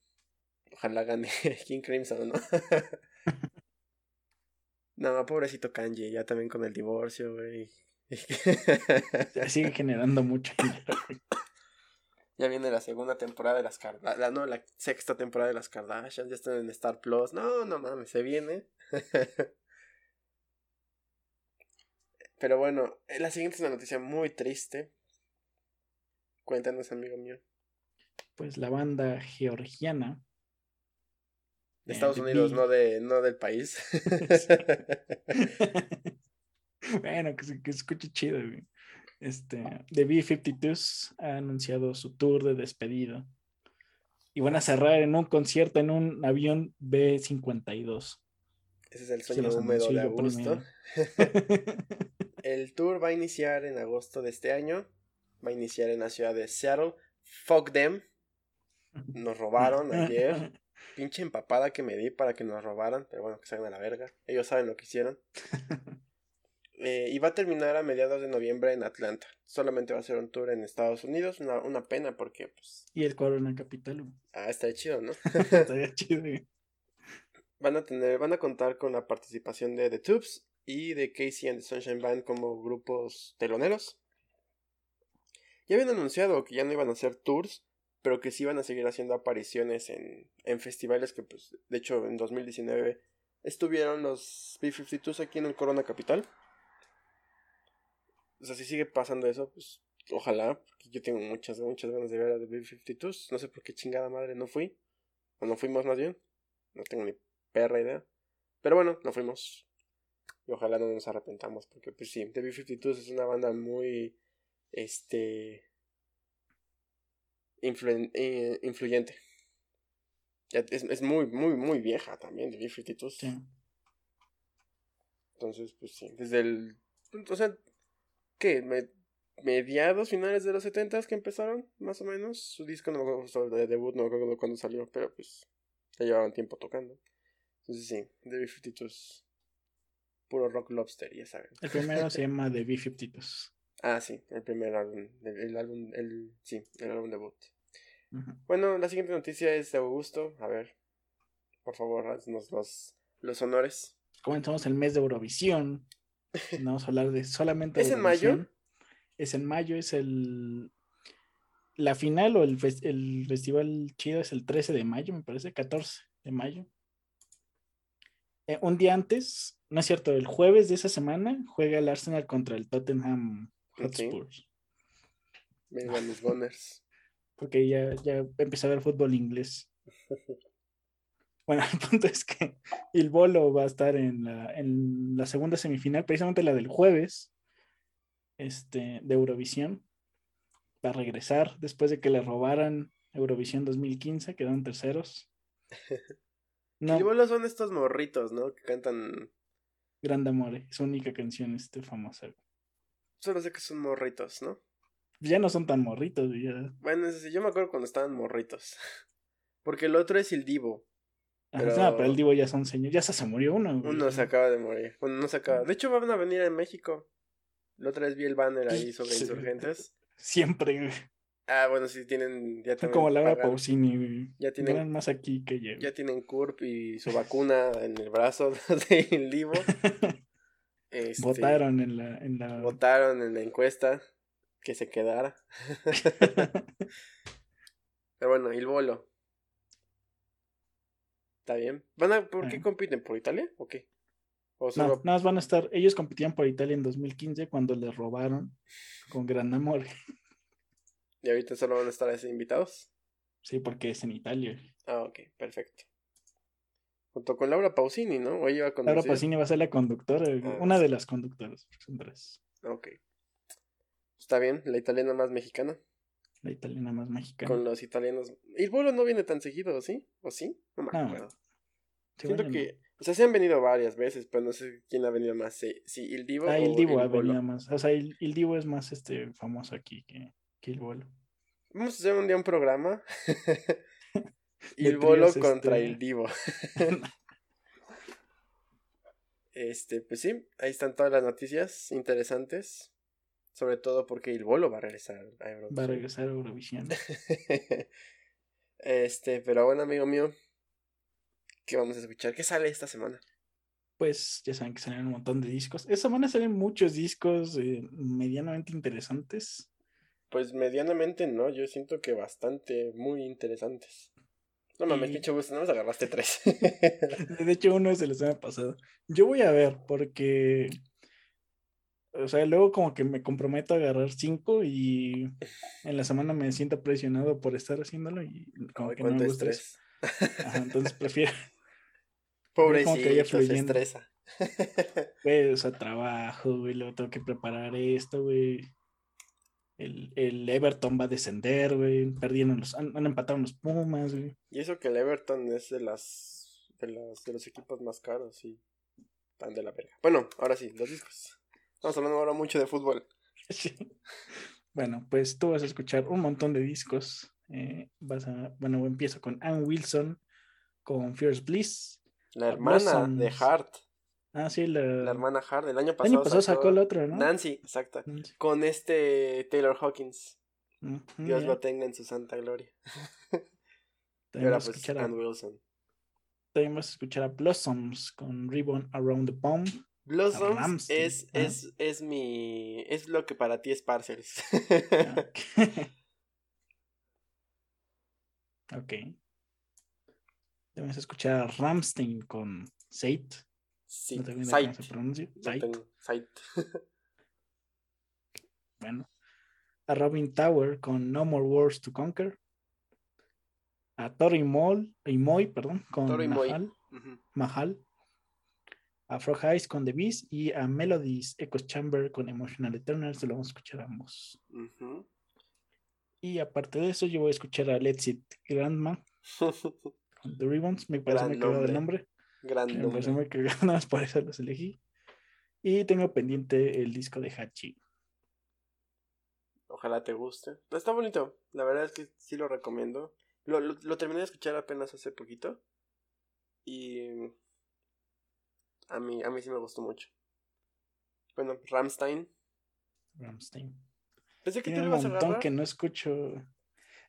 A: Ojalá gane King Crimson, ¿no? no, pobrecito Kanye, ya también con el divorcio, güey.
B: ya sigue generando mucho dinero.
A: Ya viene la segunda temporada de las Kardashian. La, no, la sexta temporada de las Kardashian. Ya están en Star Plus. No, no mames, se viene. Pero bueno, eh, la siguiente es una noticia muy triste. Cuéntanos, amigo mío.
B: Pues la banda georgiana.
A: De Estados Unidos, no, de, no del país.
B: bueno, que se, que escuche chido, Este, The B-52s ha anunciado su tour de despedida. Y van a cerrar en un concierto en un avión B-52.
A: Ese es el sueño húmedo de Augusto. El tour va a iniciar en agosto de este año. Va a iniciar en la ciudad de Seattle. Fuck them. Nos robaron ayer. Pinche empapada que me di para que nos robaran. Pero bueno, que salgan a la verga. Ellos saben lo que hicieron. Eh, y va a terminar a mediados de noviembre en Atlanta. Solamente va a ser un tour en Estados Unidos. Una, una pena porque, pues.
B: Y el Corona Capital.
A: Ah, está chido, ¿no?
B: Estaría chido.
A: Van a tener, van a contar con la participación de The Tubes y de Casey and the Sunshine Band como grupos teloneros. Ya habían anunciado que ya no iban a hacer tours, pero que sí iban a seguir haciendo apariciones en, en festivales que, pues, de hecho, en 2019 estuvieron los B-52s aquí en el Corona Capital. O sea, si sigue pasando eso, pues ojalá, porque yo tengo muchas, muchas ganas de ver a The B-52s. No sé por qué chingada madre no fui. O no fuimos más bien. No tengo ni perra idea. Pero bueno, no fuimos. Y ojalá no nos arrepentamos, porque pues sí, The B-52 es una banda muy, este, eh, influyente. Es, es, muy, muy, muy vieja también, The B-52. Sí. Entonces, pues sí, desde el, o sea, ¿qué? mediados, finales de los 70 que empezaron, más o menos. Su disco no me acuerdo, de debut no me acuerdo cuándo salió, pero pues ya llevaban tiempo tocando. Entonces sí, The B-52 puro rock lobster, ya saben.
B: El primero se llama The B-52.
A: Ah, sí, el primer álbum, el, álbum, el, sí, el álbum debut. Bueno, la siguiente noticia es de Augusto. A ver, por favor, haznos los, los honores.
B: Comenzamos el mes de Eurovisión. Vamos a hablar de solamente.
A: ¿Es en mayo?
B: Es en mayo, es el. La final o el, el festival chido es el 13 de mayo, me parece, 14 de mayo. Eh, un día antes, no es cierto, el jueves de esa semana juega el Arsenal contra el Tottenham Hotspurs.
A: Venga, los Gunners.
B: Porque ya, ya empecé a ver fútbol inglés. Bueno, el punto es que el bolo va a estar en la, en la segunda semifinal, precisamente la del jueves este, de Eurovisión. Va a regresar después de que le robaran Eurovisión 2015, quedaron terceros.
A: No. El bolo son estos morritos, ¿no? Que cantan.
B: Grande Amore, su única canción este, famosa.
A: Solo sé que son morritos, ¿no?
B: Ya no son tan morritos, ya.
A: Bueno, yo me acuerdo cuando estaban morritos. Porque el otro es el Divo.
B: Pero... Ah, pero el Divo ya son señores. Ya se, murió uno.
A: Uno se acaba de morir. Bueno, no se acaba. De hecho, van a venir en México. La otra vez vi el banner ahí sobre insurgentes.
B: Siempre,
A: Ah, bueno, sí tienen. Ya
B: Como Laura Pausini, Ya tienen. más aquí que
A: yo. Ya tienen CURP y su vacuna en el brazo de Livo.
B: Este, votaron en la, en la.
A: Votaron en la encuesta que se quedara. Pero bueno, el bolo. Está bien. ¿Van a, ¿Por qué compiten? ¿Por Italia o qué?
B: ¿O No, nada más van a estar. Ellos competían por Italia en 2015 cuando les robaron con gran amor.
A: ¿Y ahorita solo van a estar invitados?
B: Sí, porque es en Italia.
A: Ah, ok, perfecto. Junto con Laura Pausini, ¿no? ¿O ella
B: va a Laura Pausini va a ser la conductora, ah, una de las conductoras, son tres.
A: Ok. Está bien, la italiana más mexicana.
B: La italiana más mexicana.
A: Con los italianos. ¿Y el vuelo no viene tan seguido, ¿sí? ¿O sí? No me acuerdo. Siento que. O sea, se han venido varias veces, pero no sé quién ha venido más. Sí, el Divo.
B: Ah, el Divo ha venido más. O sea, el, el Divo es más este famoso aquí que, que el vuelo.
A: Vamos a hacer un día un programa. y el bolo contra
B: este.
A: el divo. este, pues sí, ahí están todas las noticias interesantes. Sobre todo porque el bolo va a regresar a Eurovisión.
B: Va a regresar a Eurovisión.
A: este, pero bueno, amigo mío, ¿qué vamos a escuchar? ¿Qué sale esta semana?
B: Pues ya saben que salen un montón de discos. Esta semana salen muchos discos eh, medianamente interesantes.
A: Pues medianamente no, yo siento que bastante, muy interesantes. No mames,
B: Y-
A: pinche gusto, no nos agarraste tres.
B: De hecho, uno es de la semana pasada. Yo voy a ver porque, o sea, luego como que me comprometo a agarrar cinco y en la semana me siento presionado por estar haciéndolo y como que no me gusta eso.
A: estrés.
B: Ajá, entonces prefiero,
A: Pobrecito,
B: que vaya
A: se
B: fluyendo.
A: estresa.
B: güey, o sea, trabajo, güey, luego tengo que preparar esto, güey. El, el Everton va a descender, güey. Perdieron los, han, han empatado los Pumas, güey.
A: Y eso que el Everton es de las de las de los equipos más caros y tan de la verga. Bueno, ahora sí, los discos. Estamos hablando ahora mucho de fútbol.
B: Sí. Bueno, pues tú vas a escuchar un montón de discos. Eh, vas a, bueno, empiezo con Ann Wilson, con Fierce Bliss.
A: La hermana de. Hart,
B: Ah, sí, la,
A: la hermana Hart, el año
B: el
A: pasado,
B: año pasado sacó el otro, ¿no?
A: Nancy, exacta,
B: Nancy.
A: con este Taylor Hawkins. Dios lo tenga en su santa gloria. Y ahora pues Ann Wilson.
B: también vas a escuchar a Blossoms con Ribbon Around the Palm.
A: Blossoms es, es, es mi. Es lo que para ti es Parcels.
B: Ok. a escuchar a Ramstein con Sate.
A: sí,
B: No tengo se pronuncia.
A: No.
B: Bueno. A Robin Tower con No More Wars to Conquer. A Tori Moll, y Moy, perdón, con. Mahal. Mahal. A Frog Eyes con The Beast y a Melodies Echo Chamber con Emotional Eternals. Se lo vamos a escuchar a ambos.
A: Ujú.
B: Y aparte de eso, yo voy a escuchar a Let's It Grandma con The Ribbons. Me parece
A: Gran
B: muy cagado el
A: nombre.
B: nombre.
A: Gran
B: Me parece
A: nombre.
B: muy cagado, nada más por eso los elegí. Y tengo pendiente el disco de Hachi.
A: Ojalá te guste. Está bonito. La verdad es que sí lo recomiendo. Lo, lo, lo terminé de escuchar apenas hace poquito. Y a mí, a mí sí me gustó mucho. Bueno, Ramstein.
B: Ramstein.
A: Pensé que
B: Tiene un
A: ibas a
B: montón
A: agarrar.
B: que no escucho.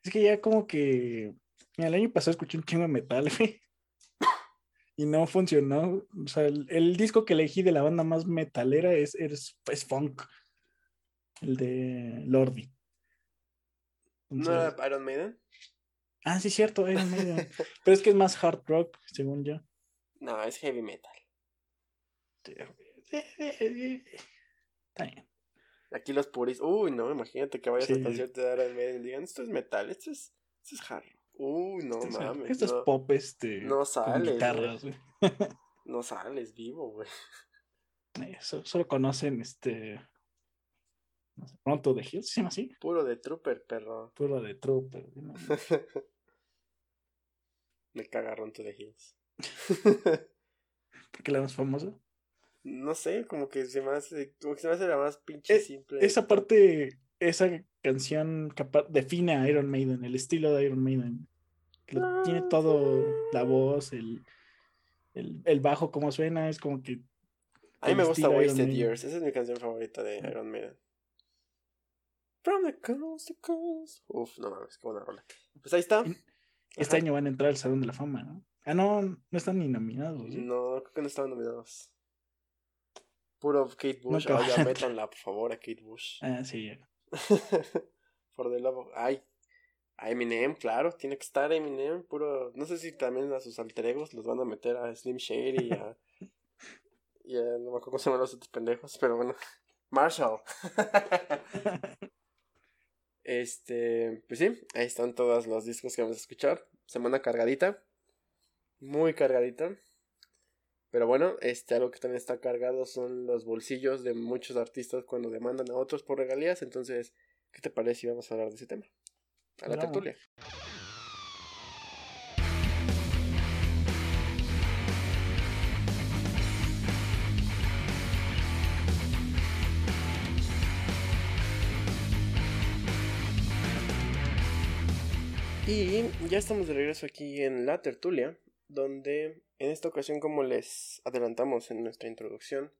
B: Es que ya como que. Mira, el año pasado escuché un chingo de metal, güey. Y no funcionó. O sea, el, el disco que elegí de la banda más metalera es, es, es funk. El de Lordi.
A: ¿No
B: Entonces-
A: era Iron Maiden?
B: Ah, sí, cierto, Iron Maiden. Pero es que es más hard rock, según yo.
A: No, es heavy metal.
B: Está bien.
A: Aquí los puris. Uy, no, imagínate que vayas
B: Sí.
A: al concierto de Iron Maiden y digan, esto es metal, esto es, esto es hard. rock". Uy, no mames.
B: Esto es
A: no,
B: pop, este.
A: no sales,
B: guitarras, güey.
A: no sales vivo, güey.
B: Eh, so- Solo conocen este. No sé, Pronto de Hills, ¿se llama así?
A: Puro de trooper, perro.
B: Puro de Trooper. ¿no?
A: Me cagaron to the hills.
B: Porque la más famosa.
A: No sé, como que se me hace, como que se me hace la más pinche
B: Eh,
A: simple.
B: Esa parte, esa canción capa- define a Iron Maiden, el estilo de Iron Maiden. Que lo- tiene todo, la voz, el, el, el bajo, como suena, es como que.
A: A mí me gusta Wasted. Years, esa es mi canción favorita de Iron Maiden. From the coast to coast. Uf, no mames, qué buena rola. Pues ahí está.
B: Este
A: Ajá.
B: año van a entrar al Salón de la Fama, ¿no? Ah, no, no están ni nominados. ¿sí?
A: No, creo que no estaban nominados. Puro Kate Bush.
B: Nunca
A: Oye,
B: van a
A: métanla, por favor, a Kate Bush.
B: Ah, sí, ya.
A: Por love of... Ay, a Eminem, claro, tiene que estar Eminem, puro... No sé si también a sus alter egos los van a meter a Slim Shady y a... y a... No me acuerdo cómo se llaman los otros pendejos, pero bueno. Marshall. este... Pues sí, ahí están todos los discos que vamos a escuchar. Semana cargadita. Muy cargadita. Pero bueno, este, algo que también está cargado son los bolsillos de muchos artistas cuando demandan a otros por regalías. Entonces, ¿qué te parece si vamos a hablar de ese tema? A la tertulia. Y ya estamos de regreso aquí en la tertulia, donde en esta ocasión, como les adelantamos en nuestra introducción,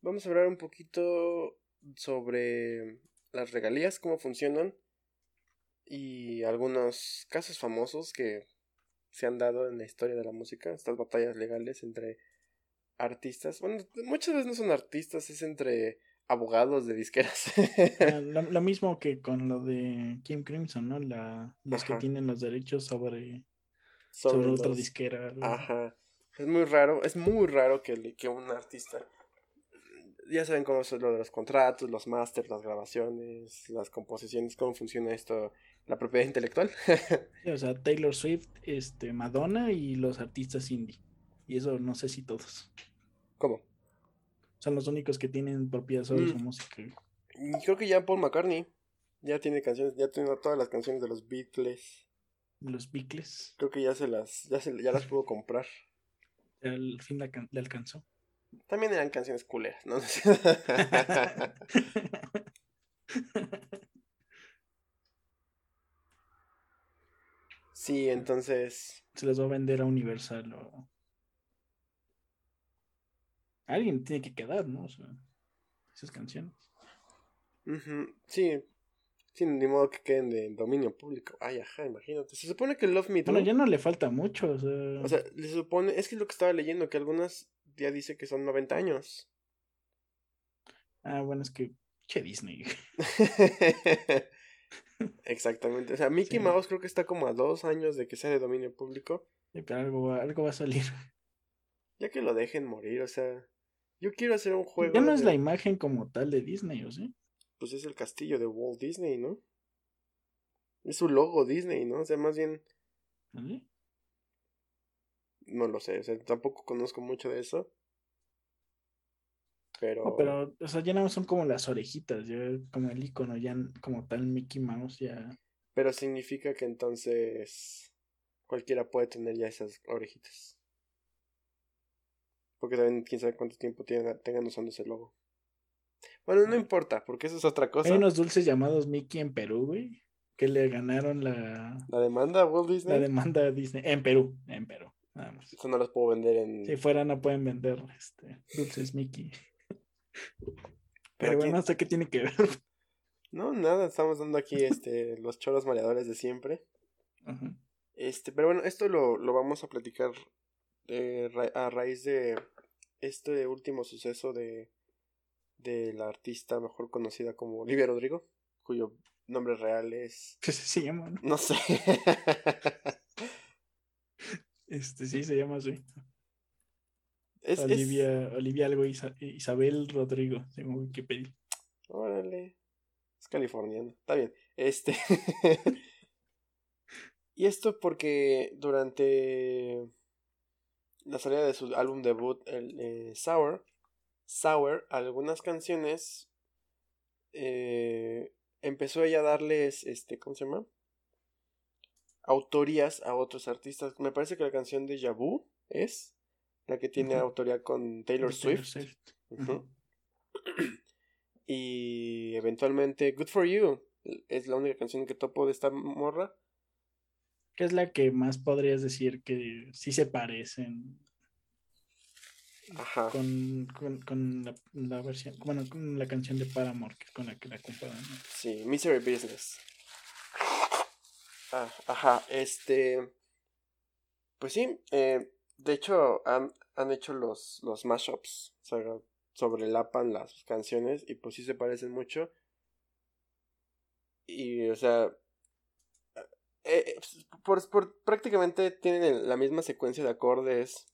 A: vamos a hablar un poquito sobre las regalías, cómo funcionan y algunos casos famosos que se han dado en la historia de la música, estas batallas legales entre artistas. Bueno, muchas veces no son artistas, es entre abogados de disqueras.
B: Lo, mismo que con lo de Kim Crimson, ¿no? La, los que tienen los derechos sobre, sobre, otra disquera.
A: Ajá. Es muy raro, es muy raro que, que un artista ya saben cómo es lo de los contratos, los masters, las grabaciones, las composiciones, cómo funciona esto, la propiedad intelectual.
B: o sea, Taylor Swift, este, Madonna y los artistas indie. Y eso no sé si todos.
A: ¿Cómo?
B: Son los únicos que tienen propiedad sobre su mm. música.
A: Y creo que ya Paul McCartney ya tiene canciones, ya tiene todas las canciones de los Beatles.
B: ¿De los Beatles?
A: Creo que ya se las, ya se, ya las pudo comprar.
B: Al fin le alcanzó.
A: También eran canciones culeras, ¿no? sí, entonces.
B: Se les va a vender a Universal o. Alguien tiene que quedar, ¿no? O sea, esas canciones.
A: Sí, Sí, ni modo que queden de dominio público. Ay, ajá, imagínate. Se supone que Love Me
B: Too. Bueno, ya no le falta mucho. O sea...
A: o sea, le supone. Es que es lo que estaba leyendo, que algunas ya dice que son 90 años.
B: Ah, bueno, es que. Che Disney.
A: Exactamente. O sea, Mickey Mouse creo que está como a dos años de que sea de dominio público.
B: pero algo, algo va a salir.
A: Ya que lo dejen morir, o sea. Yo quiero hacer un juego.
B: Ya no es la imagen como tal de Disney, ¿o sí?
A: Pues es el castillo de Walt Disney, ¿no? Es su logo Disney, ¿no? O sea, más bien. No lo sé, o sea, tampoco conozco mucho de eso. Pero.
B: pero, o sea, ya no son como las orejitas, ya como el icono, ya como tal Mickey Mouse, ya.
A: Pero significa que entonces cualquiera puede tener ya esas orejitas. Porque también quién sabe cuánto tiempo tengan, tengan usando ese logo. Bueno, no importa, porque eso es otra cosa.
B: Hay unos dulces llamados Mickey en Perú, güey, que le ganaron la...
A: ¿La demanda a Walt Disney?
B: La demanda a Disney, en Perú, en Perú.
A: Eso no los puedo vender en.
B: Si fuera, no pueden vender este, dulces Mickey. Pero, bueno, no sé qué tiene que ver.
A: No, nada, estamos dando aquí este, los choros mareadores de siempre. Este, pero bueno, esto lo, lo vamos a platicar eh, a raíz de este último suceso de, de la artista mejor conocida como Olivia Rodrigo, cuyo nombre real es.
B: ¿Qué se llama?
A: No sé.
B: Este sí se llama así. Olivia, Olivia algo Isabel Rodrigo, según Wikipedia.
A: Órale. Es californiano. Está bien. Este. y esto porque durante la salida de su álbum debut, el eh, Sour, Sour, algunas canciones eh, empezó ella a darles, este, ¿cómo se llama? autorías a otros artistas. Me parece que la canción de Yabu es la que tiene autoría con Taylor Swift. y eventualmente Good for You es la única canción que topo de esta morra.
B: Que es la que más podrías decir que sí se parecen. Ajá. Con, con, la, versión, bueno, con la canción de Paramore, que es con la que la comparan.
A: Sí, Misery Business. Ah, ajá, este. Pues sí, eh, de hecho han, han hecho los, los mashups, o sea, sobrelapan las canciones y pues sí se parecen mucho. Y, o sea, eh, eh por, por, prácticamente tienen la misma secuencia de acordes.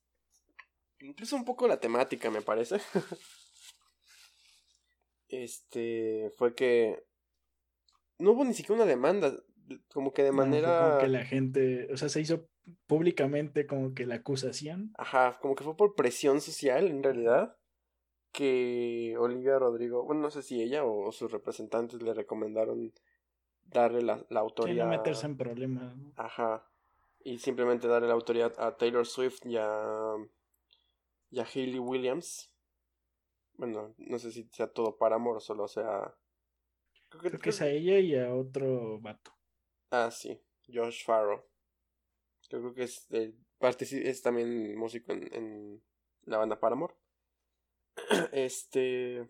A: Incluso un poco la temática, me parece. este, fue que no hubo ni siquiera una demanda como que de manera...
B: como que la gente, o sea, se hizo públicamente como que la acusación.
A: Ajá, como que fue por presión social en realidad que Olivia Rodrigo, bueno, no sé si ella o sus representantes le recomendaron darle la, la autoridad.
B: no meterse en problemas.
A: Ajá. Y simplemente darle la autoridad a Taylor Swift y a, y a Hayley Williams. Bueno, no sé si sea todo para amor o solo sea.
B: Creo que, creo que es a ella y a otro vato.
A: Ah, sí. Josh Farrow. Yo creo que es, es también músico en, en la banda Paramore. este.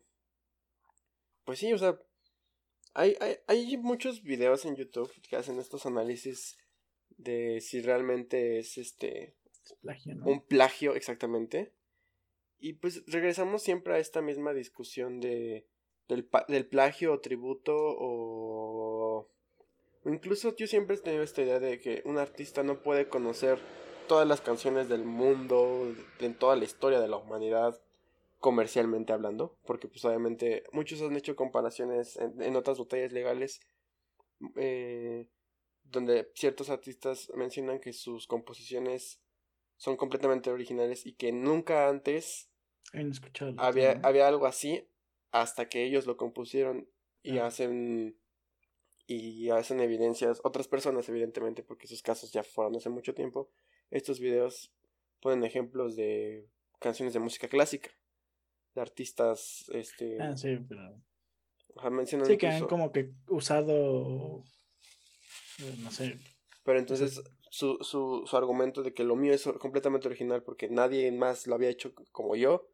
A: Pues sí, o sea. Hay, hay, hay muchos videos en YouTube que hacen estos análisis de si realmente es este.
B: Plagio, ¿no?
A: Un plagio, exactamente. Y pues regresamos siempre a esta misma discusión de. Del, del plagio o tributo o Incluso yo siempre he tenido esta idea de que un artista no puede conocer todas las canciones del mundo, en toda la historia de la humanidad, comercialmente hablando, porque pues obviamente muchos han hecho comparaciones en, otras botellas legales, eh, donde ciertos artistas mencionan que sus composiciones son completamente originales y que nunca antes había, había algo así hasta que ellos lo compusieron y hacen y hacen evidencias, otras personas evidentemente, porque esos casos ya fueron hace mucho tiempo, estos videos ponen ejemplos de canciones de música clásica, de artistas, este...
B: Ah, sí, pero... sí, que han como que usado, eh, no sé...
A: Pero entonces su, su, su argumento de que lo mío es completamente original porque nadie más lo había hecho como yo,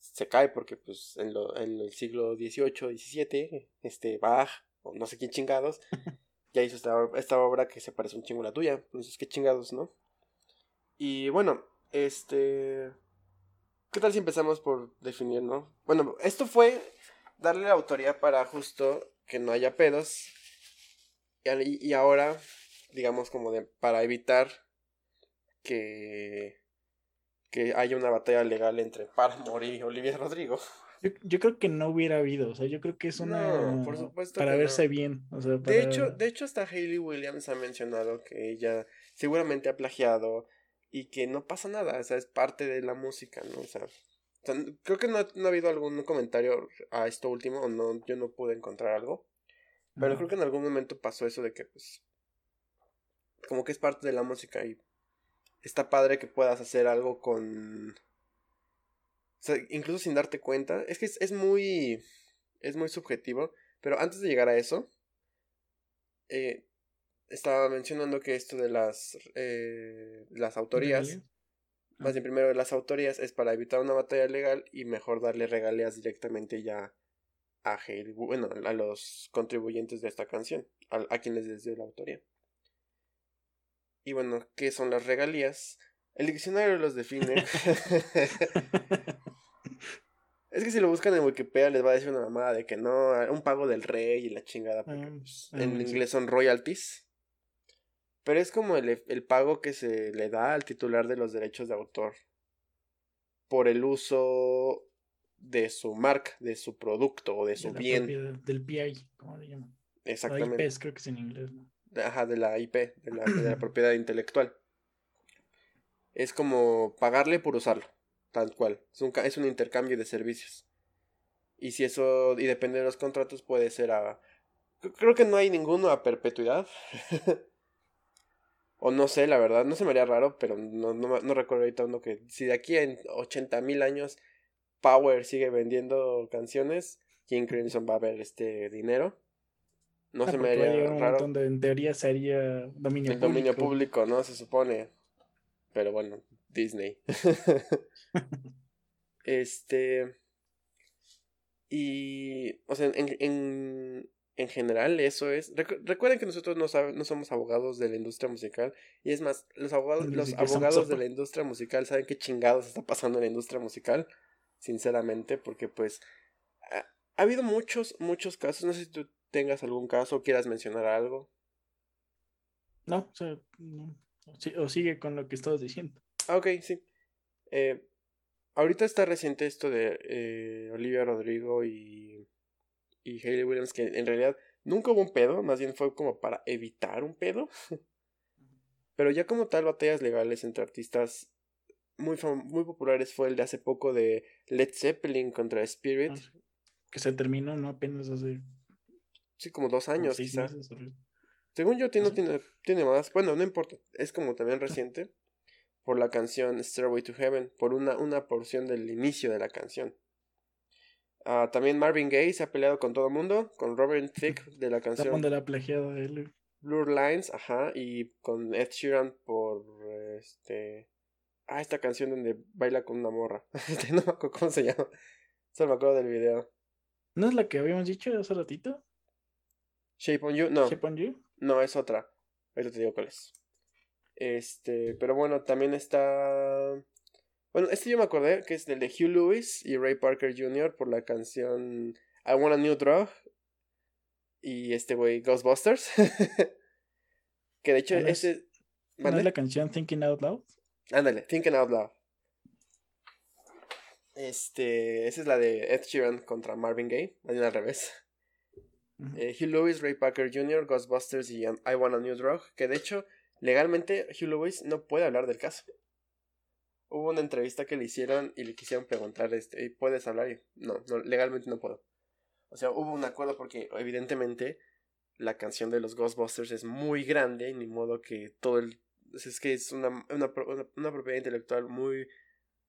A: se cae porque pues en, lo, en el siglo XVIII, XVII, este Bach o no sé quién chingados, ya hizo esta, esta obra que se parece un chingo a la tuya. Entonces, qué chingados, ¿no? Y bueno, este... ¿Qué tal si empezamos por definir, no? Bueno, esto fue darle la autoría para justo que no haya pedos. Y, y ahora, digamos como de, para evitar que, que haya una batalla legal entre Paramore y Olivia Rodrigo.
B: Yo, creo que no hubiera habido, o sea, yo creo que es una... por supuesto. Para verse bien, o sea,
A: De hecho, de hecho hasta Hayley Williams ha mencionado que ella seguramente ha plagiado y que no pasa nada, o sea, es parte de la música, ¿no? O sea, creo que no, ha habido algún comentario a esto último, o no, yo no pude encontrar algo, pero creo que en algún momento pasó eso de que, pues, como que es parte de la música y está padre que puedas hacer algo con o sea, incluso sin darte cuenta. Es que es, muy. Es muy subjetivo. Pero antes de llegar a eso. Eh, estaba mencionando que esto de las. Eh, las autorías. Más bien, primero de las autorías es para evitar una batalla legal y mejor darle regalías directamente ya a bueno, a los contribuyentes de esta canción, a, a quienes les dio la autoría. Y bueno, ¿qué son las regalías? El diccionario los define. es que si lo buscan en Wikipedia les va a decir una mamada de que no, un pago del rey y la chingada, porque ah, pues, ah, en inglés son royalties. Pero es como el, el pago que se le da al titular de los derechos de autor por el uso de su marca, de su producto o de su bien.
B: del PI, ¿cómo le llaman? Exactamente. IP creo que es en inglés, ¿no?
A: Ajá, de la IP, de la, propiedad intelectual. Es como pagarle por usarlo, tal cual. Es un, intercambio de servicios. Y si eso, y depende de los contratos, puede ser a... Creo que no hay ninguno a perpetuidad. o no sé, la verdad, no se me haría raro, pero no, no, no recuerdo ahorita uno que... Si de aquí en 80 mil años Power sigue vendiendo canciones, King Crimson va a ver este dinero. No ah, se me haría raro.
B: en teoría sería
A: dominio El dominio público, ¿no? Se supone. Pero bueno, Disney. este. Y. O sea, en, en, en general, eso es. recuerden que nosotros no, no somos abogados de la industria musical. Y es más, los abogados, los abogados de la industria musical saben qué chingados está pasando en la industria musical. Sinceramente, porque pues. Ha, ha habido muchos, muchos casos. No sé si tú tengas algún caso quieras mencionar algo.
B: No, o sea, no o sigue con lo que estabas diciendo.
A: Ah, ok, sí. Eh, ahorita está reciente esto de eh, Olivia Rodrigo y, y Hayley Williams, que en realidad nunca hubo un pedo, más bien fue como para evitar un pedo. Pero ya como tal, batallas legales entre artistas muy, muy populares fue el de hace poco de Led Zeppelin contra Spirit. Ah,
B: que se terminó, ¿no? Apenas hace.
A: Sí, como dos años, quizás. Según yo, tiene, tiene, tiene más. Bueno, no importa. Es como también reciente. Por la canción Stairway to Heaven. Por una, una porción del inicio de la canción. Ah, también Marvin Gaye se ha peleado con todo el mundo. Con Robert Thicke de la canción.
B: de la plagiado de él.
A: Blur Lines, ajá, y con Ed Sheeran por este. Ah, esta canción donde baila con una morra. Este, no me acuerdo cómo se llama. Solo me acuerdo del video.
B: ¿No es la que habíamos dicho hace ratito?
A: Shape on You, no.
B: Shape on You.
A: No, es otra. Ahorita te digo cuál es. Este, pero bueno, también está. Bueno, este yo me acordé que es del de Hugh Lewis y Ray Parker Jr. por la canción I Want a New Drug. Y este güey, Ghostbusters. que de hecho,
B: Ah, no es-
A: ese.
B: ¿No es
A: ¿Mande?
B: la canción Thinking Out Loud?
A: Ándale, Thinking Out Loud. Este, esa es la de Ed Sheeran contra Marvin Gaye, al revés. Eh, Hugh Lewis, Ray Parker Jr., Ghostbusters y um, I Want a New Drug, que de hecho, legalmente Hugh Lewis no puede hablar del caso. Hubo una entrevista que le hicieron y le quisieron preguntar, este, "¿Y ¿puedes hablar? Y, no, no, legalmente no puedo. O sea, hubo un acuerdo porque evidentemente la canción de los Ghostbusters es muy grande, ni modo que todo el... Es que es una- una propiedad intelectual muy...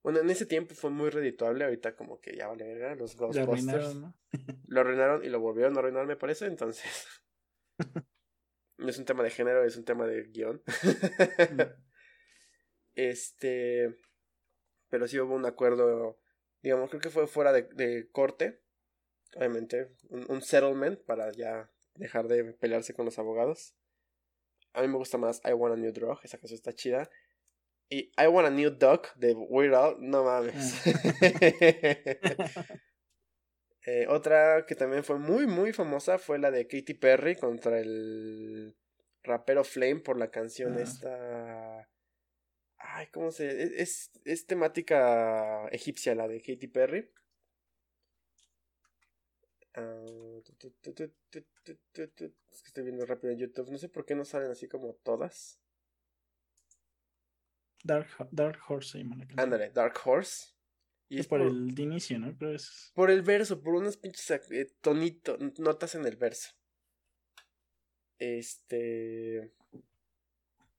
A: Bueno, en ese tiempo fue muy redituable, ahorita como que ya vale verga, los Ghostbusters
B: arruinaron, ¿no?
A: lo arruinaron y lo volvieron a arruinar, me parece. Entonces, no es un tema de género, es un tema de guion. este, pero sí hubo un acuerdo, digamos, creo que fue fuera de, de corte, obviamente, un, un settlement para ya dejar de pelearse con los abogados. A mí me gusta más I Want a New Drug, esa canción está chida. Y I Want a New Duck de Weird Al, no mames. otra que también fue muy, muy famosa fue la de Katy Perry contra el rapero Flame por la canción esta. Ay, ¿cómo se.? Es, es temática egipcia la de Katy Perry. Es que estoy viendo rápido en YouTube. No sé por qué no salen así como todas.
B: Dark, Dark Horse se llama la canción.
A: Ándale, Dark Horse. Y
B: Es por el de inicio, ¿no? Pero es.
A: Por el verso, por unos pinches eh, tonito, notas en el verso. Este.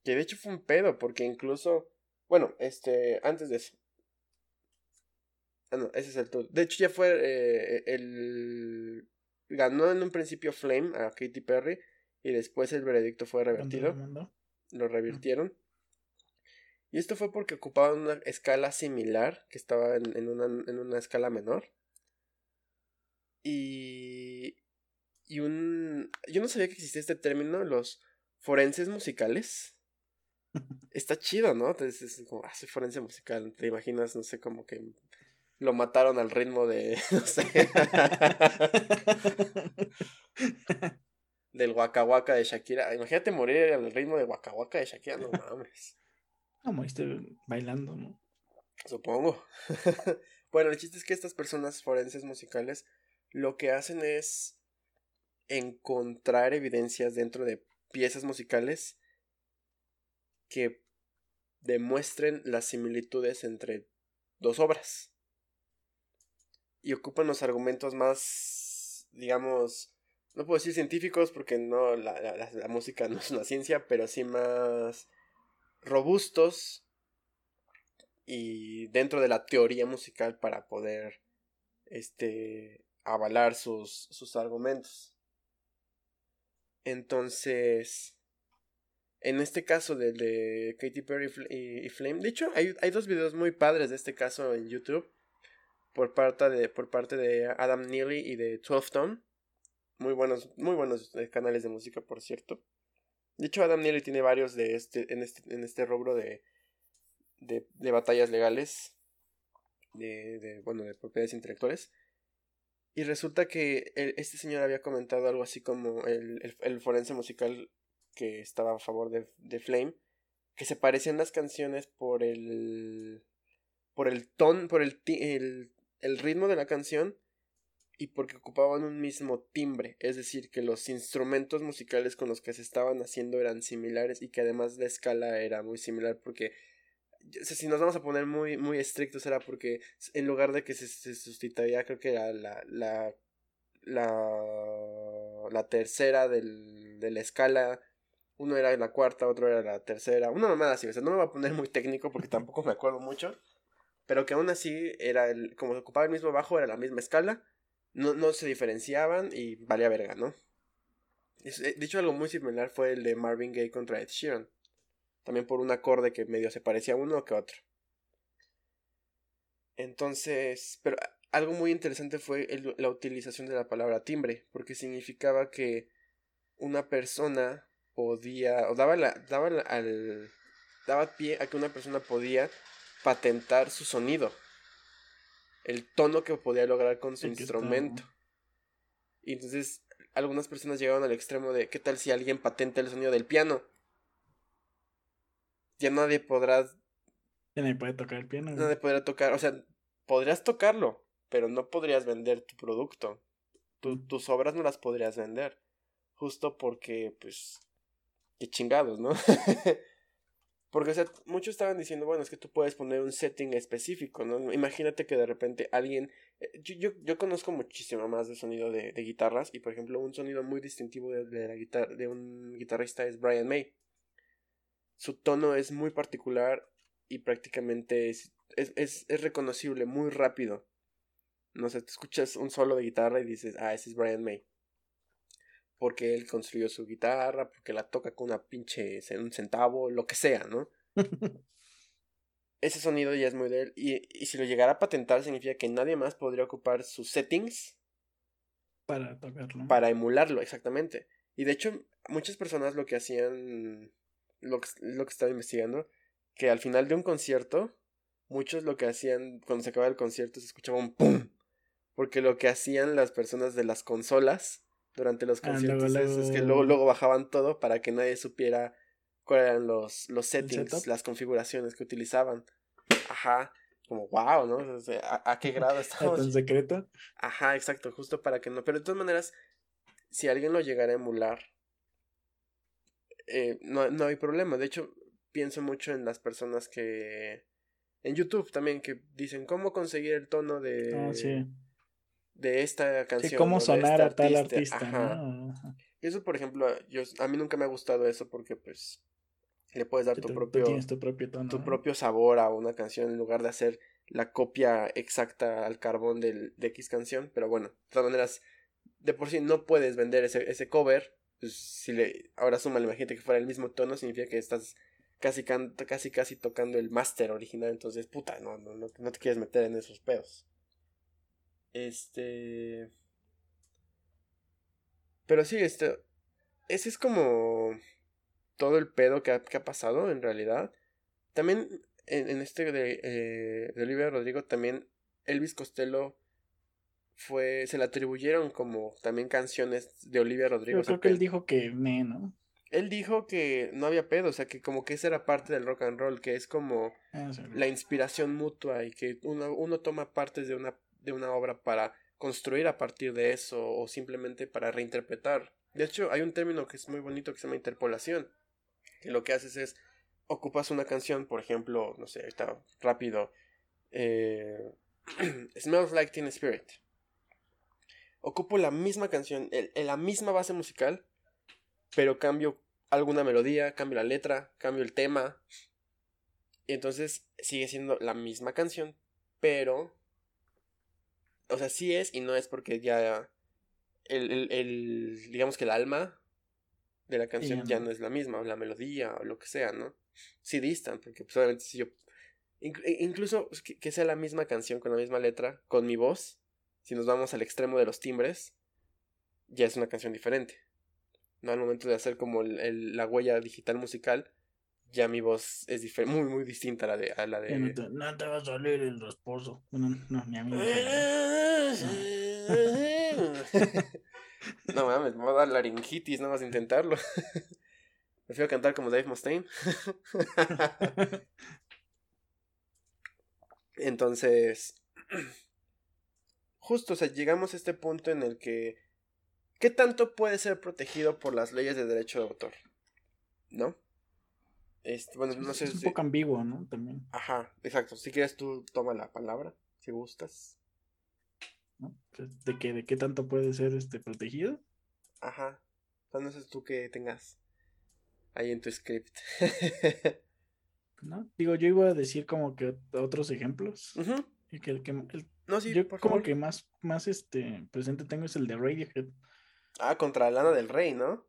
A: Que de hecho fue un pedo, porque incluso. Bueno, este. Antes de eso. Ah, no, ese es el todo. De hecho, ya fue eh, el. Ganó en un principio Flame a Katy Perry. Y después el veredicto fue revertido. Lo revirtieron. Y esto fue porque ocupaban una escala similar, que estaba en, en una, en una escala menor. Y. Y un. Yo no sabía que existía este término, los forenses musicales. Está chido, ¿no? Entonces es como, ah, soy forense musical. Te imaginas, no sé, como que lo mataron al ritmo de. No sé. del Waka Waka de Shakira. Imagínate morir al ritmo de Waka Waka de Shakira, no mames.
B: Como esté bailando, ¿no?
A: Supongo. bueno, el chiste es que estas personas forenses musicales lo que hacen es encontrar evidencias dentro de piezas musicales que demuestren las similitudes entre dos obras. Y ocupan los argumentos más, digamos, no puedo decir científicos porque no, la, la- la música no es una ciencia, pero sí más robustos y dentro de la teoría musical para poder este avalar sus, sus argumentos. Entonces, en este caso del de Katy Perry y Fl- y, y Flame, de hecho hay, hay dos videos muy padres de este caso en YouTube por parte de, por parte de Adam Neely y de 12 Tone. Muy buenos, muy buenos eh, canales de música, por cierto. De hecho, Adam Neely tiene varios de este, en este, en este rubro de, de, de batallas legales, de, de, bueno, de propiedades intelectuales. Y resulta que este señor había comentado algo así como el, el, el forense musical que estaba a favor de, de Flame, que se parecían las canciones por el, por el ton, por el, el, el ritmo de la canción y porque ocupaban un mismo timbre, es decir, que los instrumentos musicales con los que se estaban haciendo eran similares y que además la escala era muy similar porque o sea, si nos vamos a poner muy muy estrictos era porque en lugar de que se, se sustituía creo que era la la la, la tercera del, de la escala uno era la cuarta, otro era la tercera, una mamada así, o sea, no me voy a poner muy técnico porque tampoco me acuerdo mucho, pero que aún así era el, como ocupaba el mismo bajo, era la misma escala, no, no se diferenciaban y valía verga, ¿no? De hecho, algo muy similar fue el de Marvin Gaye contra Ed Sheeran. También por un acorde que medio se parecía a uno que a otro. Entonces, pero algo muy interesante fue la utilización de la palabra timbre, porque significaba que una persona podía, o daba, la, daba al, daba pie a que una persona podía patentar su sonido, el tono que podía lograr con su instrumento. Y entonces algunas personas llegaron al extremo de, ¿qué tal si alguien patenta el sonido del piano? Ya nadie podrá...
B: Ya nadie puede tocar el piano.
A: Nadie podrá tocar, o sea, podrías tocarlo, pero no podrías vender tu producto. tus obras no las podrías vender. Justo porque, pues, qué chingados, ¿no? Porque, o sea, muchos estaban diciendo, bueno, es que tú puedes poner un setting específico, ¿no? Imagínate que de repente alguien... Eh, yo, yo, conozco muchísimo más de sonido de, guitarras y, por ejemplo, un sonido muy distintivo de, la de un guitarrista es Brian May. Su tono es muy particular y prácticamente es, es, es, es reconocible muy rápido. No sé, te escuchas un solo de guitarra y dices, ah, ese es Brian May porque él construyó su guitarra, porque la toca con una pinche un centavo, lo que sea, ¿no? Ese sonido ya es muy de él. Y, si lo llegara a patentar, significa que nadie más podría ocupar sus settings.
B: Para tocarlo.
A: Para emularlo, exactamente. Y de hecho, muchas personas lo que hacían. Lo que, lo que estaba investigando. Que al final de un concierto. Muchos lo que hacían. Cuando se acababa el concierto se escuchaba un ¡pum! Porque lo que hacían las personas de las consolas durante los ah, conciertos es, que luego, luego bajaban todo para que nadie supiera cuáles eran los, los settings, las configuraciones que utilizaban. Ajá, como wow, ¿no? ¿a, qué grado estamos?
B: ¿En secreto?
A: Ajá, exacto, justo para que no. Pero de todas maneras, si alguien lo llegara a emular, eh, no, no hay problema. De hecho, pienso mucho en las personas que. En YouTube también, que dicen cómo conseguir el tono de.
B: Ah, sí
A: de esta canción.
B: Sí, cómo sonar este a tal artista.
A: Eso, por ejemplo, yo, a mí nunca me ha gustado eso porque, pues, le puedes dar tu propio,
B: tu propio,
A: tu propio sabor a una canción en lugar de hacer la copia exacta al carbón del, de X canción. Pero bueno, de todas maneras, de por sí no puedes vender ese, ese cover. Pues si le, ahora suma la imagínate que fuera el mismo tono, significa que estás casi, casi, casi tocando el máster original. Entonces, puta, no, no, no, no te quieres meter en esos pedos. Este. Pero sí, este. Ese es como. Todo el pedo que ha, que ha pasado, en realidad. También en, este de, eh, de Olivia Rodrigo, también Elvis Costello fue. Se le atribuyeron como también canciones de Olivia Rodrigo.
B: Yo creo que él dijo que me, ¿no?
A: Él dijo que no había pedo, o sea, que como que esa era parte del rock and roll, que es como ah, la inspiración mutua y que uno, uno toma partes de una de una obra para construir a partir de eso o simplemente para reinterpretar. De hecho, hay un término que es muy bonito que se llama interpolación, que lo que haces es ocupas una canción, por ejemplo, no sé, está rápido, eh, Smells Like Teen Spirit. Ocupo la misma canción, en la misma base musical, pero cambio alguna melodía, cambio la letra, cambio el tema. Y entonces sigue siendo la misma canción, pero o sea, sí es y no es porque ya el, el, digamos que el alma de la canción ya no es la misma, o la melodía, o lo que sea, ¿no? Sí distan, porque pues obviamente si yo... E, incluso que, sea la misma canción con la misma letra, con mi voz, si nos vamos al extremo de los timbres, ya es una canción diferente. ¿No? Al momento de hacer como el, la huella digital musical, ya mi voz es muy, muy distinta a la de... A la de...
B: No, te, va a salir el esposo. No, no, mi amigo.
A: No mames, me va a dar laringitis nada más intentarlo. Prefiero cantar como Dave Mustaine. Entonces, justo, o sea, llegamos a este punto en el que, ¿qué tanto puede ser protegido por las leyes de derecho de autor? ¿No? Este, bueno, no sé.
B: Es un poco ambiguo, ¿no? También.
A: Ajá, exacto. Si quieres tú toma la palabra, si gustas.
B: ¿De qué, ¿De qué tanto puede ser este protegido?
A: Ajá. O sea, no sé tú que tengas ahí en tu script.
B: ¿No? Digo, yo iba a decir como que otros ejemplos. Y que el que no, sí, yo como que más, más este presente tengo es el de Radiohead.
A: Ah, contra Lana del Rey, ¿no?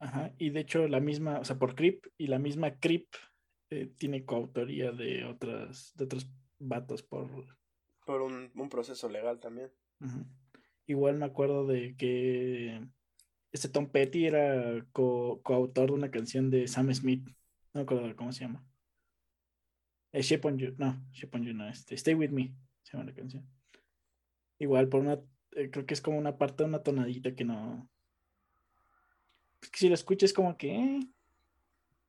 B: Ajá, y de hecho la misma, o sea, por Creep, y la misma Creep eh, tiene coautoría de otras, de otros vatos por...
A: Por un, un proceso legal también.
B: Igual me acuerdo de que este Tom Petty era co- coautor de una canción de Sam Smith, no me acuerdo cómo se llama. Eh, Shape on You, no, Shape on You no, este, Stay With Me, se llama la canción. Igual por una, eh, creo que es como una parte de una tonadita que no... Es que si lo escuchas como que... eh,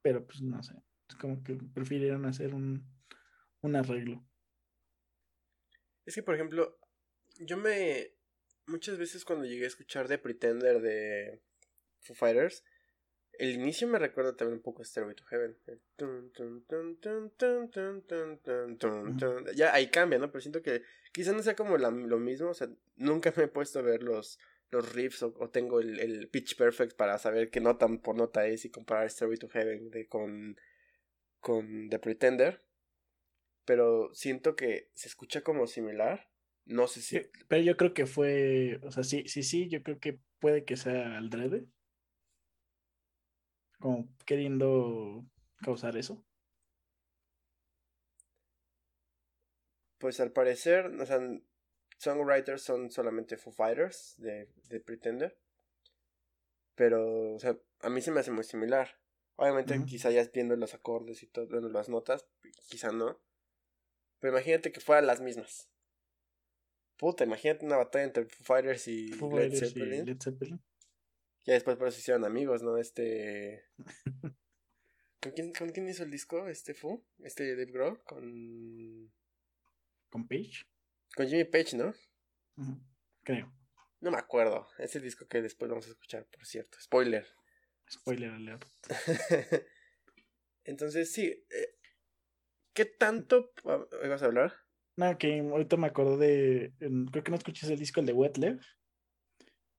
B: pero pues no sé, es como que prefirieron hacer un, un arreglo.
A: Es que, por ejemplo, yo me. Muchas veces cuando llegué a escuchar de Pretender de Foo Fighters, el inicio me recuerda también un poco a Stairway to Heaven. Ya ahí cambia, ¿no? Pero siento que quizás no sea como lo mismo. O sea, nunca me he puesto a ver los, los riffs o, tengo el, el, pitch perfect para saber qué nota por nota es y comparar Stairway to Heaven con, con The Pretender. Pero siento que se escucha como similar. No sé si.
B: Pero yo creo que fue, o sea, sí, sí, sí, yo creo que puede que sea al drede. Como queriendo causar eso.
A: Pues al parecer, o sea, songwriters son solamente Foo Fighters de, de Pretender. Pero, o sea, a mí se me hace muy similar. Obviamente, quizá ya viendo los acordes y todo, bueno, las notas, quizá no. Pero imagínate que fueran las mismas. Puta, imagínate una batalla entre Foo Fighters y
B: Foo
A: Led
B: Fighters y
A: Zeppelin.
B: Led Zeppelin.
A: Ya después por eso se hicieron amigos, ¿no? Este. ¿Con quién, ¿Con quién hizo el disco? Este Foo, este Dave Grohl, con.
B: Con Page.
A: Con Jimmy Page, ¿no?
B: Creo.
A: No me acuerdo. Es el disco que después vamos a escuchar, por cierto. Spoiler.
B: Spoiler alert.
A: Entonces, sí. eh, ¿Qué tanto ah, ibas a hablar?
B: No, que ahorita me acordé de. en- Creo que no escuchas el disco, el de Wet Lev.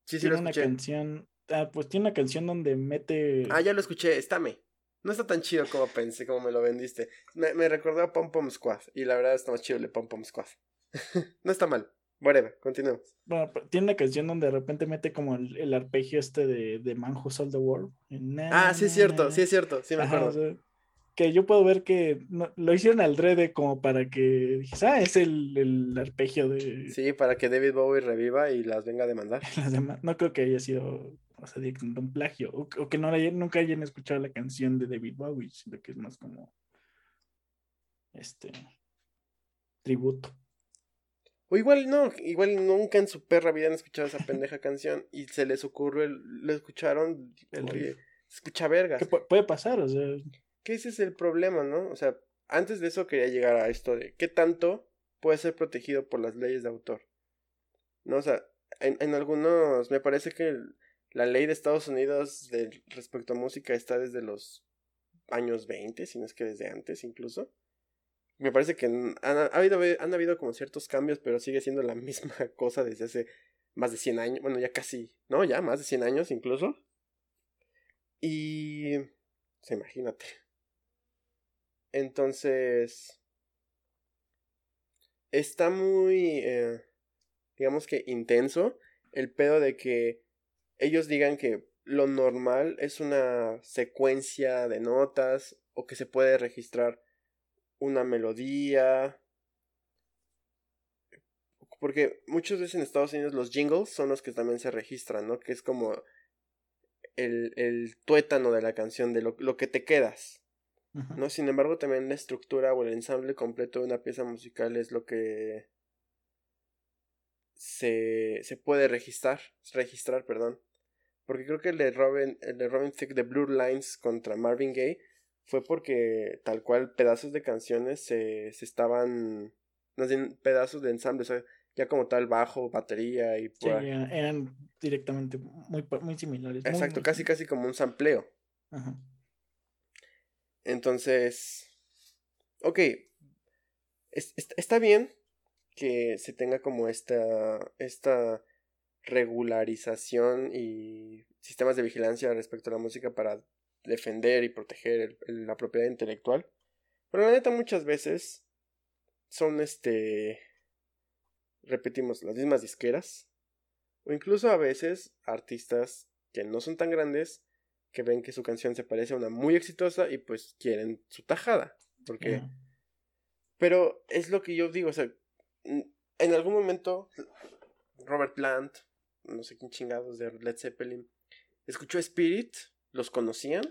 A: Sí, sí,
B: Tiene
A: lo
B: una
A: escuché.
B: canción. Ah, pues tiene una canción donde mete.
A: Ah, ya lo escuché. Estame. No está tan chido como pensé, como me lo vendiste. Me, me recordó a Pom Pom Squad. Y la verdad está más chido el de Pom Pom Squad. no está mal. Whatever, continuemos.
B: Bueno, tiene una canción donde de repente mete como el, el arpegio este de, de Man Who Sold the World. Na,
A: Ah, sí es cierto,
B: na,
A: sí es cierto. Sí me
B: Ajá,
A: acuerdo.
B: o sea, que yo puedo ver que no- lo hicieron al drede como para que ah, es el, el arpegio de
A: Sí, para que David Bowie reviva y las venga a demandar.
B: No creo que haya sido, o sea, directamente un plagio. O, o que no la hayan- nunca hayan escuchado la canción de David Bowie, sino que es más como este tributo.
A: O igual no, igual nunca en su perra vida han escuchado esa pendeja canción y se les ocurrió, el- lo escucharon,
B: El
A: se escucha vergas.
B: Puede pasar, o sea,
A: Que ese es el problema, ¿no? O sea, antes de eso quería llegar a esto de qué tanto puede ser protegido por las leyes de autor. ¿No? O sea, en, algunos, me parece que la ley de Estados Unidos respecto a música está desde los años 20, si no es que desde antes incluso. Me parece que han, han- ha habido, han habido como ciertos cambios, pero sigue siendo la misma cosa desde hace más de 100 años. Bueno, ya casi, ¿no? Ya más de 100 años incluso. Y... se imagínate. Entonces... Está muy... eh, digamos que intenso el pedo de que ellos digan que lo normal es una secuencia de notas o que se puede registrar una melodía. Porque muchas veces en Estados Unidos los jingles son los que también se registran, ¿no? Que es como el, el tuétano de la canción, de lo, lo que te quedas, ¿no? Sin embargo, también la estructura o el ensamble completo de una pieza musical es lo que se, se puede registrar, registrar, perdón. Porque creo que el de Robin, el de Robin Thicke de Blue Lines contra Marvin Gaye fue porque tal cual pedazos de canciones se, se estaban, más bien pedazos de ensamble, o sea, ya como tal bajo, batería y
B: Sí, eran, directamente muy, muy similares. muy,
A: Exacto,
B: muy
A: casi
B: similares.
A: casi como un sampleo.
B: Ajá.
A: Entonces, ok, es- est- está bien que se tenga como esta, esta regularización y sistemas de vigilancia respecto a la música para defender y proteger la propiedad intelectual. Pero la neta muchas veces son este, repetimos, las mismas disqueras o incluso a veces artistas que no son tan grandes que ven que su canción se parece a una muy exitosa y pues quieren su tajada. Porque... Pero es lo que yo digo, o sea, en algún momento Robert Plant, no sé quién chingados de Led Zeppelin, escuchó Spirit, los conocían,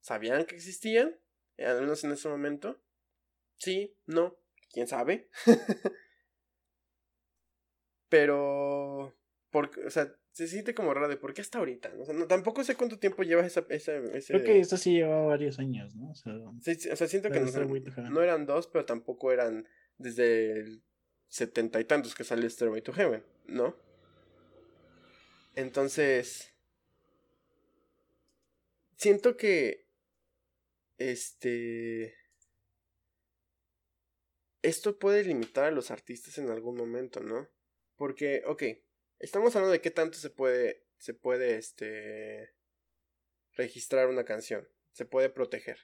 A: sabían que existían, al menos en ese momento. Sí, no, quién sabe. Pero, porque, o sea, se siente como raro de por qué hasta ahorita. O sea, no, tampoco sé cuánto tiempo lleva esa, esa, ese...
B: Creo que esto sí lleva varios años, ¿no? O sea,
A: sí, o sea siento que no, no, eran dos, pero tampoco eran desde el setenta y tantos que sale Stairway to Heaven, ¿no? Entonces, siento que, este, esto puede limitar a los artistas en algún momento, ¿no? Porque, ok, estamos hablando de qué tanto se puede, se puede, este, registrar una canción, se puede proteger.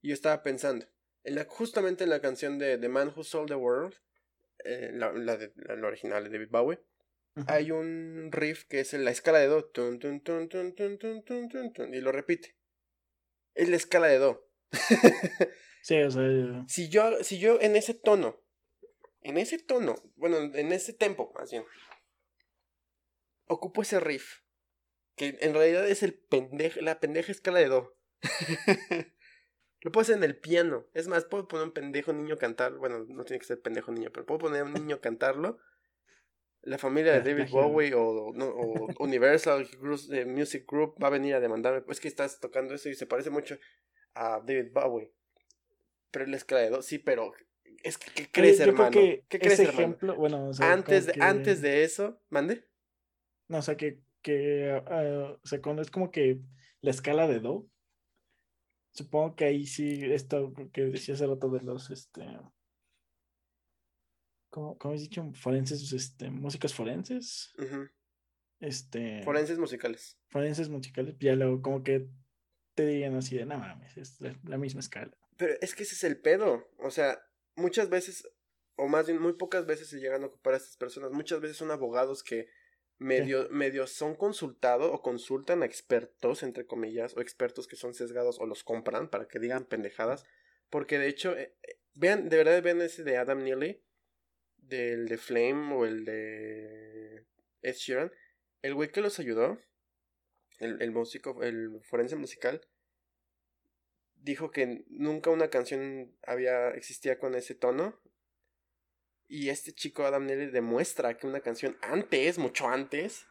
A: Y yo estaba pensando, en la, justamente en la canción de The Man Who Sold the World, eh, la, la, de, la, original de David Bowie, hay un riff que es en la escala de do, y lo repite. Es la escala de do.
B: sí, o sea.
A: Si yo, si yo en ese tono, en ese tono, bueno, en ese tempo, más bien, ocupo ese riff, que en realidad es el pendejo, la pendeja escala de do. Lo puedo hacer en el piano. Es más, puedo poner un pendejo niño cantar. Bueno, no tiene que ser pendejo niño, pero puedo poner un niño cantarlo. La familia de David Bowie o, Universal Music Group va a venir a demandarme. Pues que estás tocando eso y se parece mucho a David Bowie. Pero él es creado. Sí, pero. Es que, ¿Qué crees, hermano? ¿Qué crees, ejemplo, Bueno, antes, de, antes de eso. ¿Mande?
B: No, o sea, que. que uh, o sea, cuando es como que la escala de Do Supongo que ahí sí, esto que decía hace rato de los, este, ¿cómo, cómo has dicho? Forenses, este, músicos forenses. Este.
A: Forenses musicales.
B: Forenses musicales, ya luego como que te digan así de, no mames, es la, misma escala.
A: Pero es que ese es el pedo, o sea, muchas veces, o más bien muy pocas veces se llegan a ocupar a estas personas, muchas veces son abogados que medio, son consultados o consultan a expertos, entre comillas, o expertos que son sesgados o los compran para que digan pendejadas. Porque de hecho, eh, eh, vean, de verdad vean ese de Adam Neely, del de Flame o el de Ed Sheeran. El güey que los ayudó, el, el músico, el forense musical, dijo que nunca una canción había existía con ese tono y este chico Adam Nelly demuestra que una canción antes, mucho antes,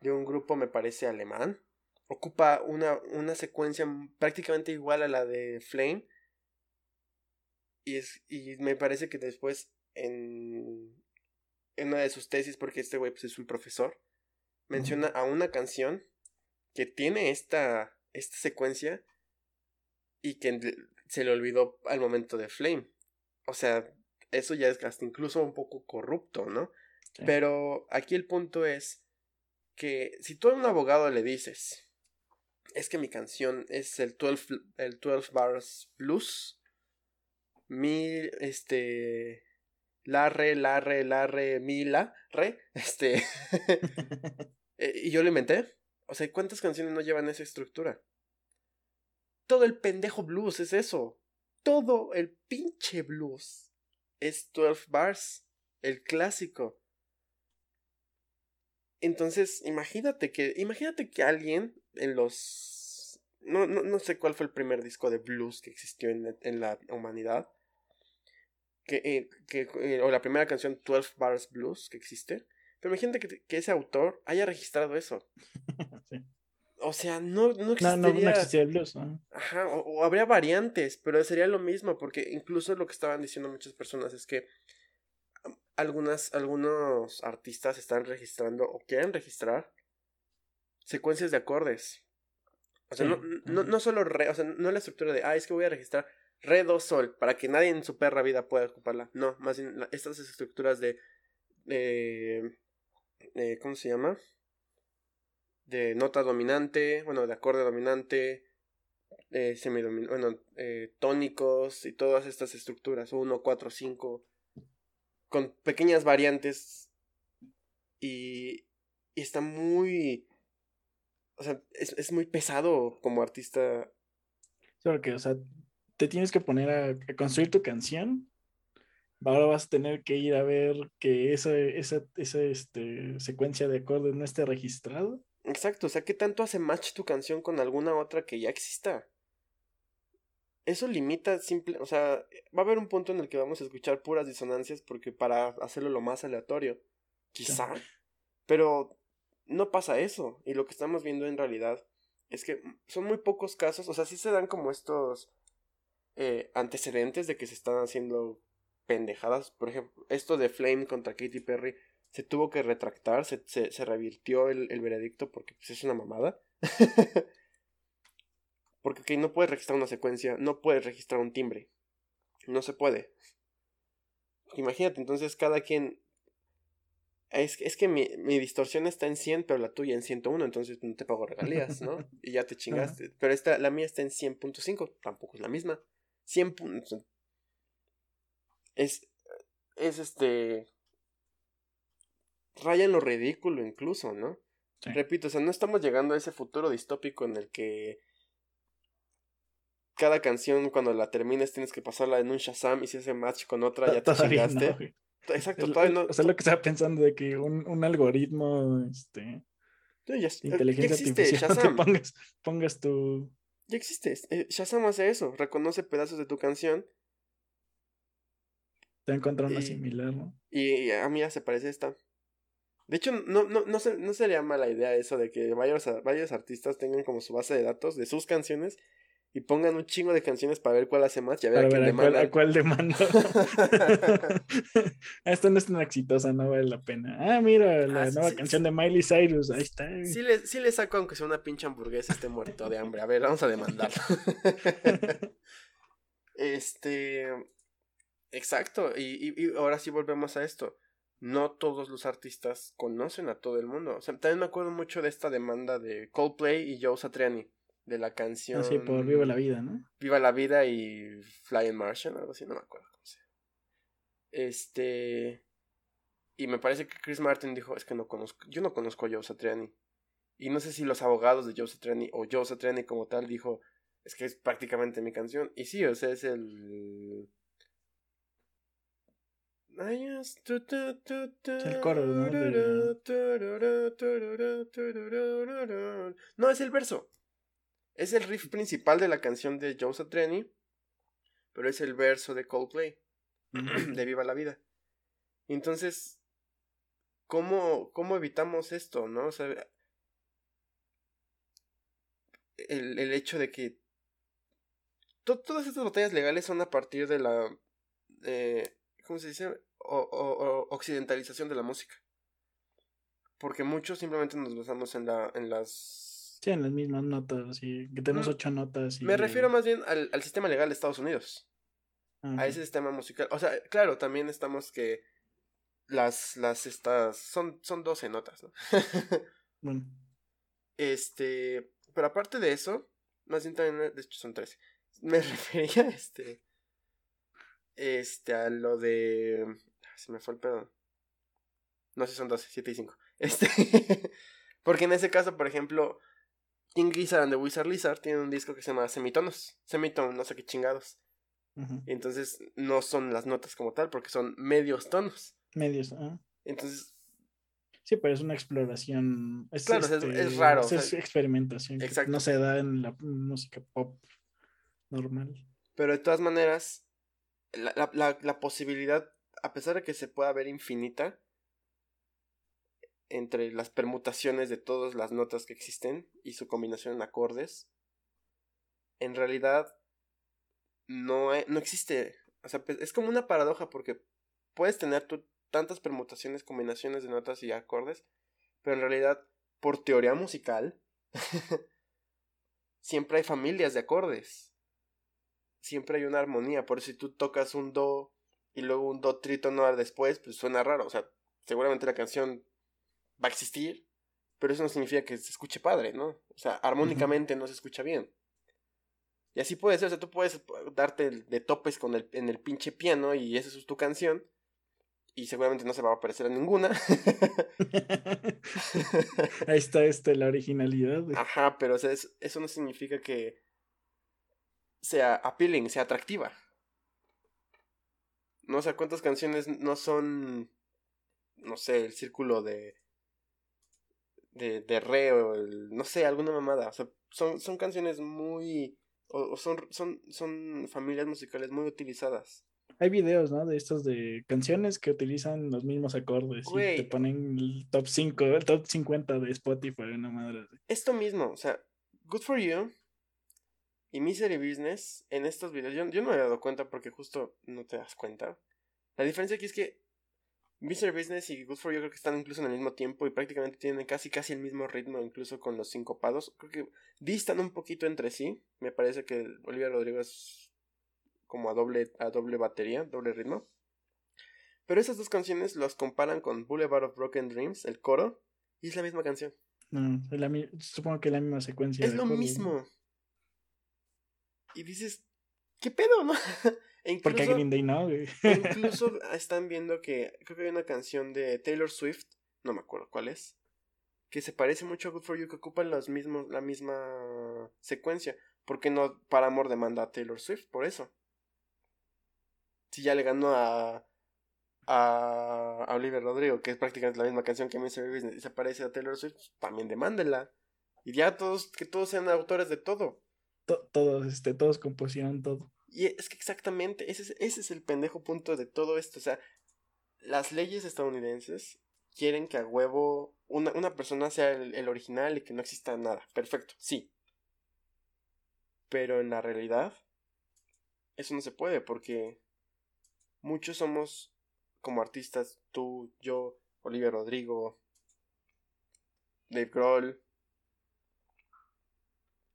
A: de un grupo me parece alemán, ocupa una, una secuencia prácticamente igual a la de Flame. Y, es, y me parece que después en, en una de sus tesis, porque este güey pues, es un profesor, menciona a una canción que tiene esta, esta secuencia y que se le olvidó al momento de Flame. O sea, eso ya es hasta incluso un poco corrupto, ¿no? Pero aquí el punto es que si tú a un abogado le dices, es que mi canción es el 12, el 12 bars blues, mi, este, la, re, la, re, la, re, mi, la, re, este, eh, y yo lo inventé. O sea, ¿cuántas canciones no llevan esa estructura? Todo el pendejo blues es eso. Todo el pinche blues es 12 bars, el clásico. Entonces, imagínate que, imagínate que alguien en los, no, no, no sé cuál fue el primer disco de blues que existió en, en la humanidad, que, eh, que eh, o la primera canción 12 bars blues que existe, pero imagínate que, que ese autor haya registrado eso. O sea, no, no existiría. No, no, existía el blues, Ajá, o, habría variantes, pero sería lo mismo, porque incluso lo que estaban diciendo muchas personas es que algunas, algunos artistas están registrando o quieren registrar secuencias de acordes. O sea, no, no, no, solo re, o sea, no la estructura de, ah, es que voy a registrar re, do, sol, para que nadie en su perra vida pueda ocuparla. No, más bien estas estructuras de, de, de ¿cómo se llama? De nota dominante, bueno, de acorde dominante, eh, bueno, eh, tónicos y todas estas estructuras, 1, 4, 5, con pequeñas variantes y, está muy, O sea, es, es muy pesado como artista.
B: Solo que, o sea, te tienes que poner a, construir tu canción. Ahora vas a tener que ir a ver que esa, esa, esa este, secuencia de acordes no esté registrado.
A: Exacto, o sea, ¿qué tanto hace match tu canción con alguna otra que ya exista? Eso limita simple, o sea, va a haber un punto en el que vamos a escuchar puras disonancias porque para hacerlo lo más aleatorio, quizá, pero no pasa eso y lo que estamos viendo en realidad es que son muy pocos casos, o sea, sí se dan como estos eh, antecedentes de que se están haciendo pendejadas. Por ejemplo, esto de Flame contra Katy Perry se tuvo que retractar, se, se, revirtió el, veredicto porque pues, es una mamada. porque no puedes registrar una secuencia, no puedes registrar un timbre. No se puede. Imagínate, entonces cada quien... Es, es que mi, mi, distorsión está en 100, pero la tuya en 101, entonces no te pago regalías, ¿no? Y ya te chingaste. Pero esta, la mía está en 100.5, tampoco es la misma. 100 puntos. Es, es este... Raya en lo ridículo incluso, ¿no? Repito, o sea, no estamos llegando a ese futuro distópico en el que cada canción cuando la termines tienes que pasarla en un Shazam y si hace match con otra ya te chingaste.
B: Exacto, todavía no. O sea, lo que estaba pensando de que un, un algoritmo, este...
A: ya, inteligencia artificial
B: te pongas, pongas tu
A: ya existe. Eh, Shazam hace eso. Reconoce pedazos de tu canción.
B: Te encontrado una similar, ¿no?
A: Y, a mí ya se parece esta. De hecho, no, no, no, no sería mala idea eso de que varios, varios artistas tengan como su base de datos de sus canciones y pongan un chingo de canciones para ver cuál hace más y a ver a, quién
B: demanda. Cuál, a cuál demanda. Esta no es tan exitosa, no vale la pena. Ah, mira, la ah, nueva canción de Miley Cyrus, ahí está.
A: Sí le, sí le saco aunque sea una pinche hamburguesa esté muerto de hambre. A ver, vamos a demandarlo. este... Exacto, y, y, ahora sí volvemos a esto. No todos los artistas conocen a todo el mundo. O sea, también me acuerdo mucho de esta demanda de Coldplay y Joe Satriani de la canción.
B: Así por Viva la Vida, ¿no?
A: Viva la Vida y Flying Martian, algo así, no me acuerdo cómo se Este. Y me parece que Chris Martin dijo: Es que no conozco, yo no conozco a Joe Satriani. Y no sé si los abogados de Joe Satriani o Joe Satriani como tal dijo: Es que es prácticamente mi canción. Y sí, o sea, es el.
B: Es el coro, ¿no?
A: No, es el verso. Es el riff principal de la canción de Joe Satriani, pero es el verso de Coldplay, de Viva la Vida. Entonces, ¿cómo, cómo evitamos esto, no? O sea, el, el hecho de que todas estas batallas legales son a partir de la, eh, ¿cómo se dice? O, occidentalización de la música. Porque muchos simplemente nos basamos en, la, en las
B: Sí, en las mismas notas, así que tenemos mm, ocho notas.
A: Me refiero más bien al, sistema legal de Estados Unidos. A ese sistema musical. O sea, claro, también estamos que las, las, estas, son, son 12 notas, ¿no? bueno. Este, pero aparte de eso, más bien también, de hecho son 13. Me refería, este, este, a lo de, se me fue el pedo. No sé, son 12, 7 y 5. Este, porque en ese caso, por ejemplo, King Gizzard and the Wizard Lizard tiene un disco que se llama Semitonos. Semitón, no sé qué chingados. Entonces no son las notas como tal, porque son medios tonos.
B: Medios, ah.
A: Entonces.
B: Sí, pero es una exploración.
A: Es, claro, es, este, raro.
B: Es, experimentación. Exacto. No se da en la música pop normal.
A: Pero de todas maneras, la, posibilidad, a pesar de que se pueda ver infinita, entre las permutaciones de todas las notas que existen y su combinación en acordes, en realidad no, no existe. O sea, pues, es como una paradoja porque puedes tener tantas permutaciones, combinaciones de notas y acordes, pero en realidad, por teoría musical, siempre hay familias de acordes. Siempre hay una armonía. Por si tú tocas un do y luego un do tritono después, pues suena raro. O sea, seguramente la canción va a existir, pero eso no significa que se escuche padre, ¿no? O sea, armónicamente no se escucha bien. Y así puede ser, o sea, tú puedes darte de topes con el, en el pinche piano y esa es tu canción. Y seguramente no se va a parecer a ninguna.
B: Ahí está este, la originalidad.
A: Ajá, pero eso no significa que sea appealing, sea atractiva. No sé cuántas canciones no son, no sé, el círculo de de, de re o no sé, alguna mamada. O sea, son, son canciones muy, o, son, son, son familias musicales muy utilizadas.
B: Hay videos, ¿no? De estos de canciones que utilizan los mismos acordes y te ponen el top 5, el top 50 de Spotify, una madre.
A: Esto mismo, o sea, Good for You y Misery Business en estos videos, yo, yo no me he dado cuenta porque justo no te das cuenta. La diferencia aquí es que Mr. Business y Good For You creo que están incluso en el mismo tiempo y prácticamente tienen casi casi el mismo ritmo, incluso con los sincopados. Creo que distan un poquito entre sí. Me parece que Olivia Rodrigo es como a doble, a doble batería, doble ritmo. Pero esas dos canciones las comparan con Boulevard of Broken Dreams, el coro, y es la misma canción.
B: No, supongo que es la misma secuencia.
A: Es lo mismo. Y dices, ¿qué pedo, no?
B: E Porque Green Day no,
A: Incluso están viendo que creo que hay una canción de Taylor Swift, no me acuerdo cuál es, que se parece mucho a Good For You, que ocupan los mismos, la misma secuencia. ¿Por qué no para amor demanda a Taylor Swift? Por eso. Si ya le ganó a, a, Oliver Rodrigo, que es prácticamente la misma canción que Mr. Business, y se parece a Taylor Swift, también demándela. Y ya todos, que todos sean autores de todo.
B: Todos, este, todos compusieron todo.
A: Y es que exactamente, ese es, ese es el pendejo punto de todo esto. O sea, las leyes estadounidenses quieren que a huevo una, una persona sea el, original y que no exista nada. Perfecto, sí. Pero en la realidad, eso no se puede porque muchos somos como artistas, tú, yo, Olivia Rodrigo, Dave Grohl,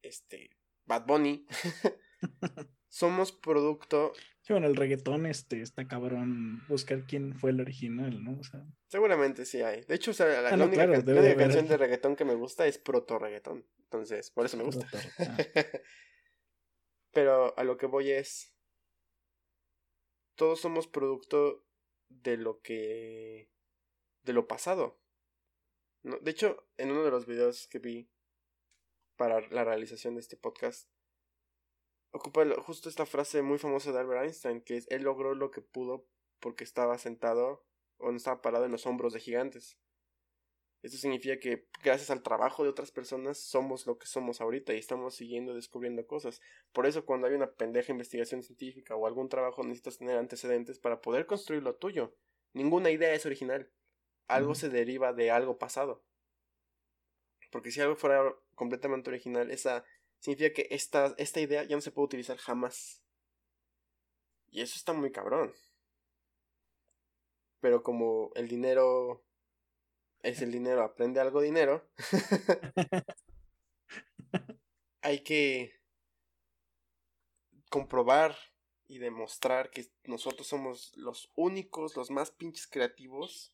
A: este, Bad Bunny. somos producto.
B: Sí, bueno, el reggaetón este, está cabrón buscar quién fue el original, ¿no? O sea...
A: Seguramente sí hay. De hecho, o sea, la, ah, única, canción de reggaetón que me gusta es proto reggaetón. Entonces, por eso me gusta. Ah. Pero a lo que voy es. Todos somos producto de lo que. de lo pasado. ¿no? De hecho, en uno de los videos que vi para la realización de este podcast, ocupa justo esta frase muy famosa de Albert Einstein, que es, él logró lo que pudo porque estaba sentado o no estaba parado en los hombros de gigantes. Eso significa que gracias al trabajo de otras personas somos lo que somos ahorita y estamos siguiendo descubriendo cosas. Por eso cuando hay una pendeja investigación científica o algún trabajo necesitas tener antecedentes para poder construir lo tuyo. Ninguna idea es original. Algo se deriva de algo pasado. Porque si algo fuera completamente original, esa significa que esta, esta idea ya no se puede utilizar jamás. Y eso está muy cabrón. Pero como el dinero es el dinero, aprende algo dinero. hay que comprobar y demostrar que nosotros somos los únicos, los más pinches creativos.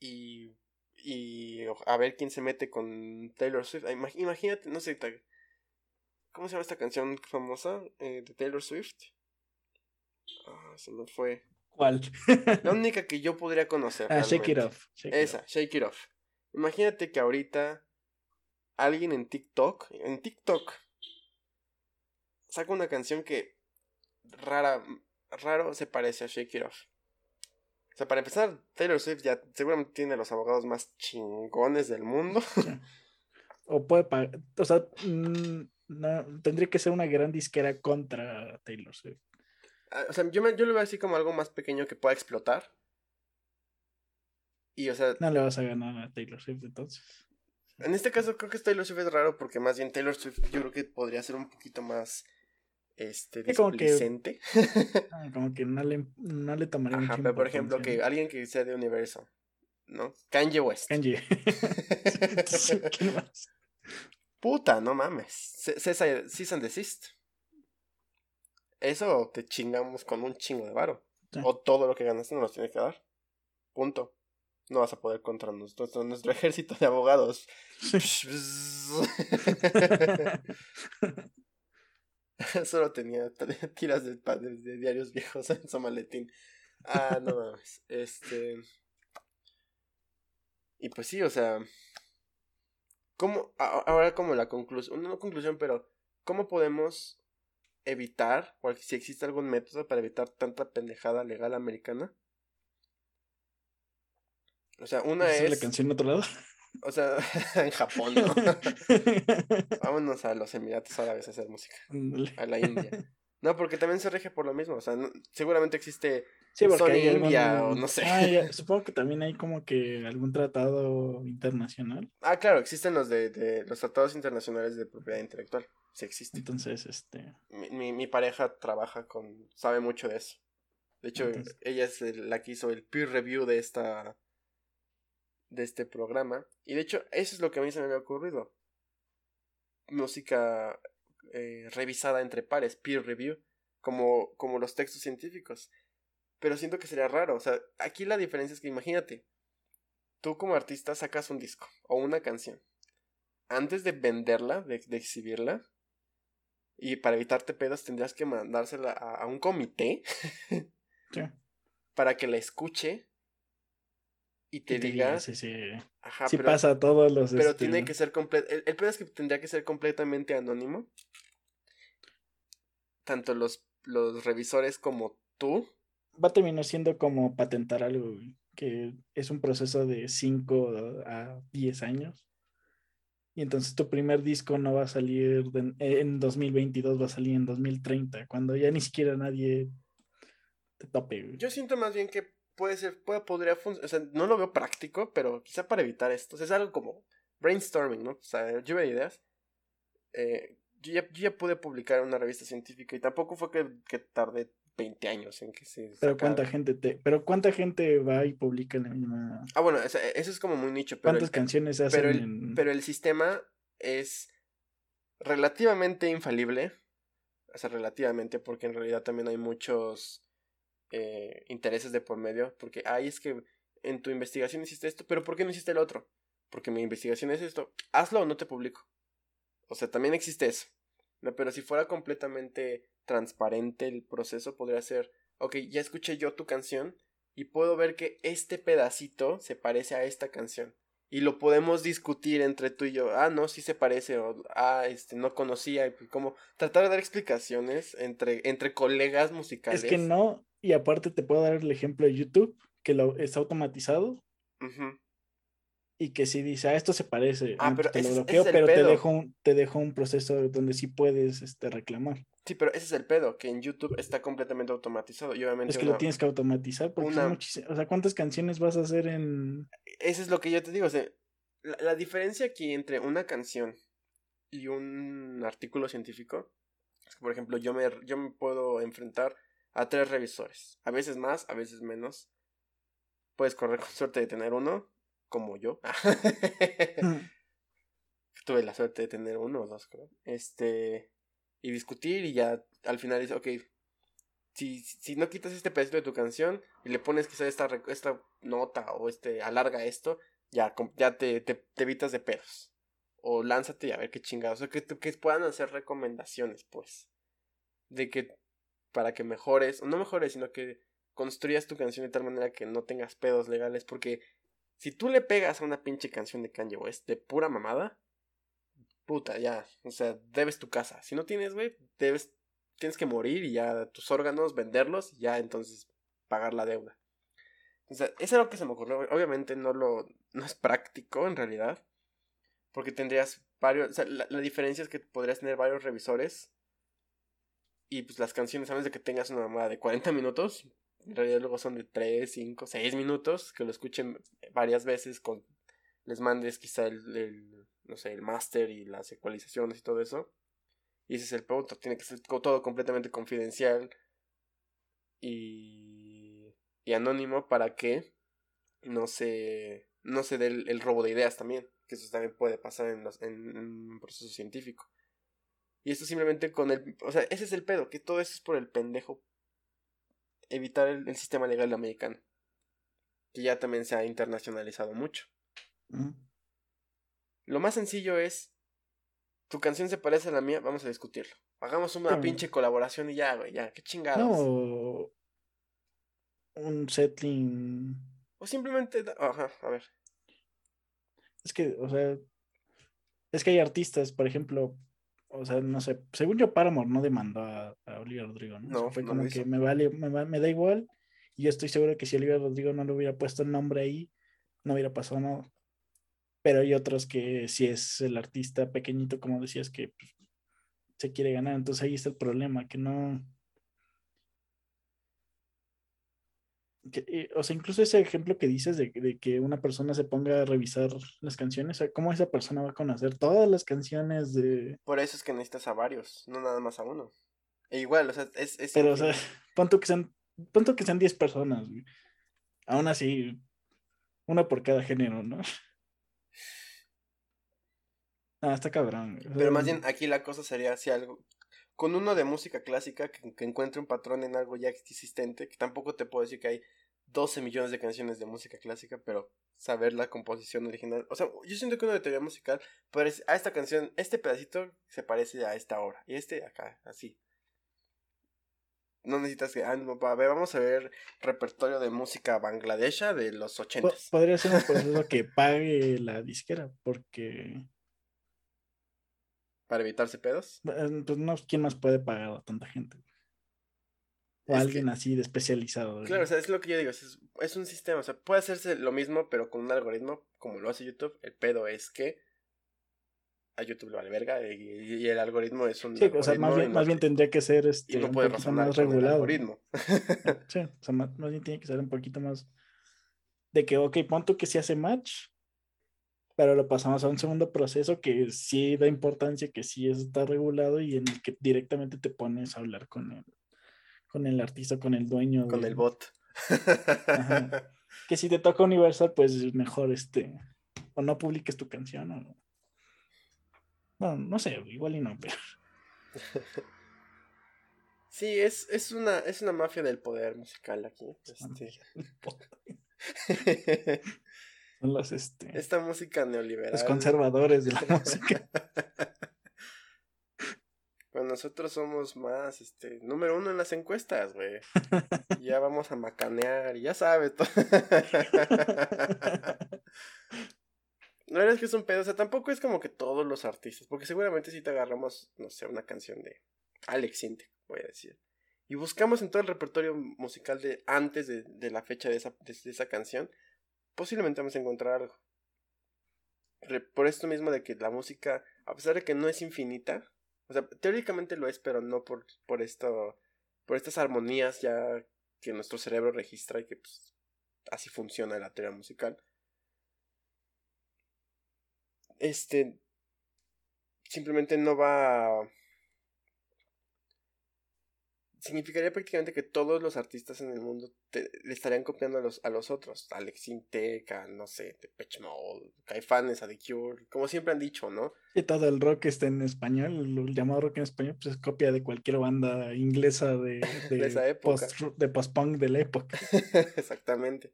A: Y y a ver quién se mete con Taylor Swift. Imagínate, no sé, ¿cómo se llama esta canción famosa eh, de Taylor Swift? Ah, se me fue.
B: ¿Cuál?
A: La única que yo podría conocer.
B: Ah, Shake It Off.
A: Esa, Shake It Off. Imagínate que ahorita alguien en TikTok, en TikTok, saca una canción que rara, raro se parece a Shake It Off. O sea, para empezar, Taylor Swift ya seguramente tiene los abogados más chingones del mundo.
B: O puede pagar, o sea, mm, no, tendría que ser una gran disquera contra Taylor Swift.
A: Ah, o sea, yo, yo lo veo así como algo más pequeño que pueda explotar. Y, o sea...
B: No le vas a ganar a Taylor Swift entonces.
A: En este caso creo que Taylor Swift es raro porque más bien Taylor Swift yo creo que podría ser un poquito más este,
B: como que, ah, como que no le, no le tomaría
A: Ajá, pero por ejemplo, que alguien que sea de universo, ¿no? Kanye West.
B: Kanye.
A: Puta, no mames. Cease and desist. Eso te chingamos con un chingo de varo. O todo lo que ganaste nos tienes que dar. Punto. No vas a poder contra nuestro, nuestro ejército de abogados. Solo tenía tiras de, de, diarios viejos en su maletín. ah, no mames. Este. Y pues sí, o sea. ¿Cómo? Ahora, como la conclusión. No conclusión, pero. ¿Cómo podemos evitar, o si existe algún método para evitar tanta pendejada legal americana? O sea, una es.
B: la canción en otro lado?
A: O sea, en Japón, ¿no? Vámonos a los Emiratos Árabes a hacer música. A la India. No, porque también se rige por lo mismo. O sea, seguramente existe
B: sí, porque India o no sé. Ah, supongo que también hay como que algún tratado internacional.
A: Ah, claro, existen los de, de los tratados internacionales de propiedad intelectual. Sí existe.
B: Entonces, este.
A: Mi, mi, pareja trabaja con. sabe mucho de eso. De hecho, ella es la que hizo el peer review de esta de este programa. Y de hecho, eso es lo que a mí se me había ocurrido. Música eh, revisada entre pares, peer review, como, como los textos científicos. Pero siento que sería raro. O sea, aquí la diferencia es que imagínate, tú como artista sacas un disco o una canción. Antes de venderla, de, exhibirla, y para evitarte pedos tendrías que mandársela a, un comité para que la escuche y te, diga.
B: Sí, sí. Ajá, sí pasa todos los.
A: Pero este, tiene que ser completo. El, el es que tendría que ser completamente anónimo. Tanto los, los revisores como tú.
B: Va a terminar siendo como patentar algo, que es un proceso de 5 a 10 años. Y entonces tu primer disco no va a salir en 2022, va a salir en 2030, cuando ya ni siquiera nadie te tope.
A: Yo siento más bien que puede ser, puede, podría funcionar, o sea, no lo veo práctico, pero quizá para evitar esto, o sea, es algo como brainstorming, ¿no? O sea, lluvia de ideas. Eh, yo, ya, yo, ya, pude publicar en una revista científica y tampoco fue que, que tardé 20 años en que se...
B: Pero cuánta gente te, pero cuánta gente va y publica en la misma...
A: Ah, bueno, eso, es como muy nicho.
B: Pero ¿Cuántas canciones hacen
A: pero el, pero el sistema es relativamente infalible. O sea, relativamente, porque en realidad también hay muchos eh, intereses de por medio, porque, ay, es que en tu investigación hiciste esto, pero ¿por qué no hiciste el otro? Porque mi investigación es esto, hazlo o no te publico. O sea, también existe eso. No, pero si fuera completamente transparente el proceso, podría ser, ok, ya escuché yo tu canción y puedo ver que este pedacito se parece a esta canción. Y lo podemos discutir entre tú y yo. Ah, no, sí se parece. O, ah, este, no conocía. Y como tratar de dar explicaciones entre, entre colegas musicales.
B: Es que no, y aparte te puedo dar el ejemplo de YouTube, que lo está automatizado. Y que si dice, ah, esto se parece, ah, pero te lo bloqueo, pero te dejo, un, te dejo un proceso donde sí puedes este, reclamar.
A: Sí, pero ese es el pedo, que en YouTube está completamente automatizado. Y obviamente
B: es que lo tienes que automatizar, porque O sea, ¿cuántas canciones vas a hacer en...?
A: Eso es lo que yo te digo, o sea, la, la diferencia aquí entre una canción y un artículo científico es que, por ejemplo, yo me, yo me puedo enfrentar a tres revisores. A veces más, a veces menos. Puedes correr con suerte de tener uno, como yo. Tuve la suerte de tener uno o dos, creo. Este. Y discutir y ya al final dice, ok, si, si no quitas este pedacito de tu canción y le pones quizá esta, esta nota o este alarga esto, ya, ya te, te, evitas de pedos. O lánzate y a ver qué chingados. O sea, que, que puedan hacer recomendaciones, pues. De que para que mejores, no mejores, sino que construyas tu canción de tal manera que no tengas pedos legales, porque si tú le pegas a una pinche canción de Kanye West de pura mamada, puta, ya, o sea, debes tu casa. Si no tienes, güey, debes, tienes que morir y ya tus órganos venderlos y ya entonces pagar la deuda. O sea, eso es lo que se me ocurrió. Obviamente no lo, no es práctico en realidad, porque tendrías varios, o sea, la, la diferencia es que podrías tener varios revisores y pues las canciones, menos de que tengas una mamada de 40 minutos, en realidad luego son de 3, 5, 6 minutos, que lo escuchen varias veces, con les mandes quizá el, no sé, el máster y las ecualizaciones y todo eso. Y ese es el punto, tiene que ser todo completamente confidencial y, y anónimo para que no se, no se dé el, robo de ideas también, que eso también puede pasar en, los, en un proceso científico. Y esto simplemente con el... O sea, ese es el pedo, que todo eso es por el pendejo. Evitar el, sistema legal americano. Que ya también se ha internacionalizado mucho. Lo más sencillo es... Tu canción se parece a la mía, vamos a discutirlo. Hagamos una pinche colaboración y ya, güey, ya, qué chingados.
B: No. un settling.
A: O simplemente, ajá, a ver.
B: Es que, o sea, es que hay artistas, por ejemplo, o sea, no sé, según yo Paramore no demandó a, a Olivia Rodrigo, ¿no?
A: No,
B: fue
A: no
B: como que me vale, me, va- me da igual. Y yo estoy seguro que si Olivia Rodrigo no le hubiera puesto el nombre ahí, no hubiera pasado nada. Pero hay otros que si es el artista pequeñito, como decías, que pues, se quiere ganar. Entonces ahí está el problema, que no. Que, eh, o sea, incluso ese ejemplo que dices de, de que una persona se ponga a revisar las canciones, ¿cómo esa persona va a conocer todas las canciones de.
A: Por eso es que necesitas a varios, no nada más a uno. E igual, o sea, es... es
B: Pero, o sea, que sean, pon tú que sean 10 personas, güey. Aún así, una por cada género, ¿no? Ah, está cabrón. güey.
A: Pero más bien aquí la cosa sería si algo... Con uno de música clásica que, que encuentre un patrón en algo ya existente, que tampoco te puedo decir que hay 12 millones de canciones de música clásica, pero saber la composición original. O sea, yo siento que uno de teoría musical parece a esta canción, este pedacito se parece a esta hora, y este acá, así. No necesitas que, ah, no, a ver, vamos a ver repertorio de música bangladesha de los
B: po-
A: ochentas.
B: podría ser un proceso que pague la disquera, porque
A: Para evitarse pedos.
B: eh, pues no, ¿quién más puede pagar a tanta gente? O
A: Es
B: alguien
A: que-
B: así de especializado.
A: Claro, o sea, es lo que yo digo, es, es un sistema, o sea, puede hacerse lo mismo, pero con un algoritmo, como lo hace YouTube. El pedo es que a YouTube le vale verga y, y el algoritmo es un
B: Sí, o sea, más bien, más bien
A: te-
B: tendría que ser
A: y
B: este, un poquito más
A: el
B: regulado.
A: algoritmo.
B: Sí, o sea, más, más bien tiene que ser un poquito más de que, ok, punto que sí hace match, pero lo pasamos a un segundo proceso que sí da importancia, que sí está regulado y en el que directamente te pones a hablar con el, con el artista, con el dueño.
A: con el bot.
B: Ajá. Que si te toca Universal, pues mejor este, o no publiques tu canción, o... Bueno, no sé, igual y no, pero...
A: Sí, es, es una, es una mafia del poder musical aquí. este.
B: Son los, este,
A: Esta música neoliberal.
B: los conservadores de la música.
A: Nosotros somos más, este, número uno en las encuestas, güey. Ya vamos a macanear, y ya sabes. La verdad es que es un pedo, o sea, tampoco es como que todos los artistas, porque seguramente si te agarramos, no sé, una canción de Alex Sintek, voy a decir, y buscamos en todo el repertorio musical de antes de, de la fecha de esa, de, de esa canción, posiblemente vamos a encontrar algo. Por esto mismo de que la música, a pesar de que no es infinita, o sea, teóricamente lo es, pero no por, por esto, por estas armonías ya que nuestro cerebro registra y que pues, así funciona la teoría musical. Este simplemente no va. Significaría prácticamente que todos los artistas en el mundo te- le estarían copiando a los, a los otros. Alex Intec, a, no sé, Depeche Mode, Caifanes, a The Cure, como siempre han dicho, ¿no?
B: Y todo el rock está en español, el llamado rock en español, pues es copia de cualquier banda inglesa de, de,
A: esa época.
B: post, de post-punk de la época.
A: Exactamente.